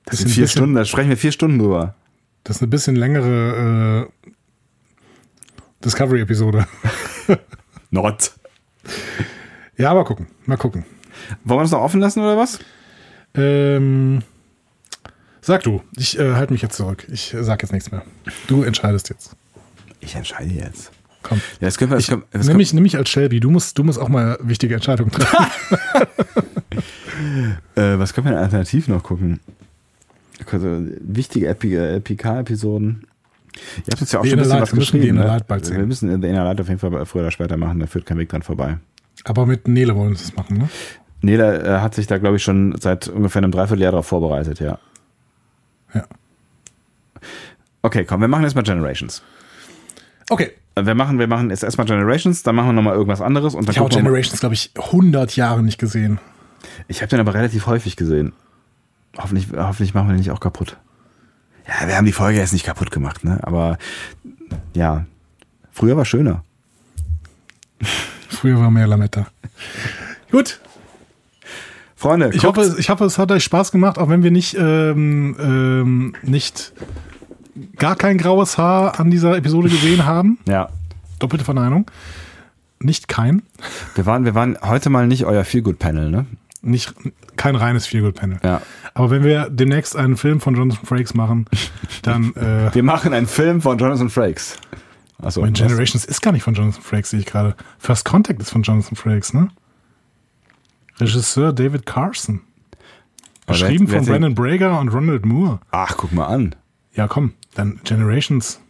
Das ist sind vier bisschen- Stunden, da sprechen wir vier Stunden drüber. Das ist eine bisschen längere äh, Discovery-Episode. Not. Ja, mal gucken. Mal gucken. Wollen wir das noch offen lassen oder was? Ähm, sag du. Ich äh, halte mich jetzt zurück. Ich äh, sag jetzt nichts mehr. Du entscheidest jetzt. Ich entscheide jetzt. Komm. Ja, das können wir, das können, das Nimm mich, nimm mich als Shelby. Du musst, du musst auch mal wichtige Entscheidungen treffen. äh, was können wir denn alternativ noch gucken? Also, wichtige LPK-Episoden. Ihr habt jetzt ja auch schon ein bisschen Inner was Light, wir müssen geschrieben. Ne? Light bald sehen. Wir müssen The Inner Light auf jeden Fall früher oder später machen, da führt kein Weg dran vorbei. Aber mit Nele wollen wir das machen, ne? Nela äh, hat sich da, glaube ich, schon seit ungefähr einem Dreivierteljahr darauf vorbereitet, ja. Ja. Okay, komm, wir machen jetzt mal Generations. Okay. Wir machen, wir machen jetzt erstmal Generations, dann machen wir nochmal irgendwas anderes und dann Ich habe Generations, glaube ich, 100 Jahre nicht gesehen. Ich habe den aber relativ häufig gesehen. Hoffentlich, hoffentlich machen wir den nicht auch kaputt. Ja, wir haben die Folge jetzt nicht kaputt gemacht, ne? Aber ja, früher war schöner. Früher war mehr Lametta. Gut. Freunde, Ich guckt- hoffe, ich hoffe, es hat euch Spaß gemacht, auch wenn wir nicht, ähm, ähm, nicht gar kein graues Haar an dieser Episode gesehen haben. ja, Doppelte Verneinung. Nicht kein. wir waren, wir waren heute mal nicht euer Feelgood-Panel, ne? Nicht, kein reines Feelgood-Panel. Ja. Aber wenn wir demnächst einen Film von Jonathan Frakes machen, dann. Äh, Wir machen einen Film von Jonathan Frakes. Achso, mein Generations ist gar nicht von Jonathan Frakes, sehe ich gerade. First Contact ist von Jonathan Frakes, ne? Regisseur David Carson. Geschrieben von Brandon Brager und Ronald Moore. Ach, guck mal an. Ja, komm, dann Generations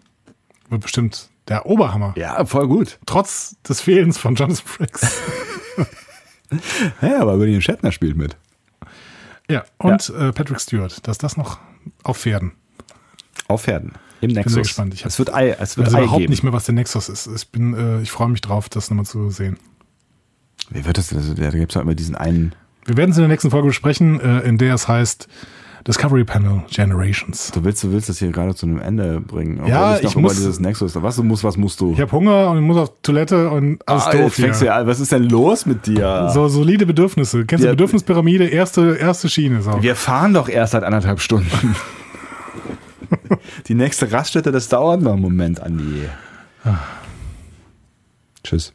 wird bestimmt der Oberhammer. Ja, voll gut. Trotz des Fehlens von Jonathan Frakes. Ja, aber William Shatner spielt mit. ja, und Äh, Patrick Stewart, dass das noch auf Pferden. Auf Pferden. Im Nexus. gespannt. Ich hab- es wird Ei, es wird Also Ei überhaupt geben. nicht mehr, was der Nexus ist. Ich bin, äh, ich freue mich drauf, das nochmal zu sehen. Wie wird das? Also, da gibt es immer diesen einen. Wir werden es in der nächsten Folge besprechen, äh, in der es heißt Discovery Panel Generations. Du willst, du willst das hier gerade zu einem Ende bringen. obwohl Ja, ich über muss- dieses Nexus. Was du musst, was musst du? Ich habe Hunger und ich muss auf Toilette und alles Ah, doof jetzt hier. an. Was ist denn los mit dir? So solide Bedürfnisse. Kennst du. Bedürfnispyramide? Erste, erste Schiene. So. Wir fahren doch erst seit anderthalb Stunden. Die nächste Raststätte, das dauert noch einen Moment, Andi. Tschüss.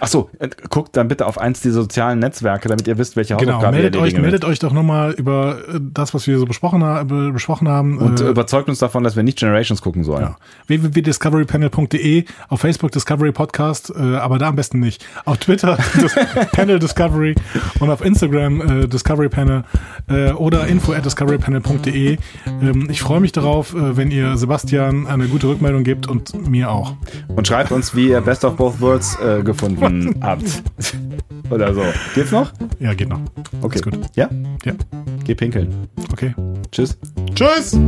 Achso, guckt dann bitte auf eins dieser sozialen Netzwerke, damit ihr wisst, welche Genau, Hausaufgaben meldet ihr euch, meldet euch doch nochmal über äh, das, was wir so besprochen, ha be- besprochen haben. Und äh, überzeugt uns davon, dass wir nicht Generations gucken sollen. ja. www.discoverypanel.de, auf Facebook Discovery Podcast, äh, aber da am besten nicht. Auf Twitter Panel Discovery und auf Instagram äh, Discovery Panel äh, oder info at discoverypanel.de. Ähm, ich freue mich darauf, äh, wenn ihr Sebastian eine gute Rückmeldung gebt und mir auch. Und schreibt uns, wie ihr Best of Both Worlds äh, gefunden habt. Oder so. Geht's noch? Ja, geht noch. Okay. Ist gut. Ja? Ja, Geh pinkeln. okay. Tschüss. Tschüss!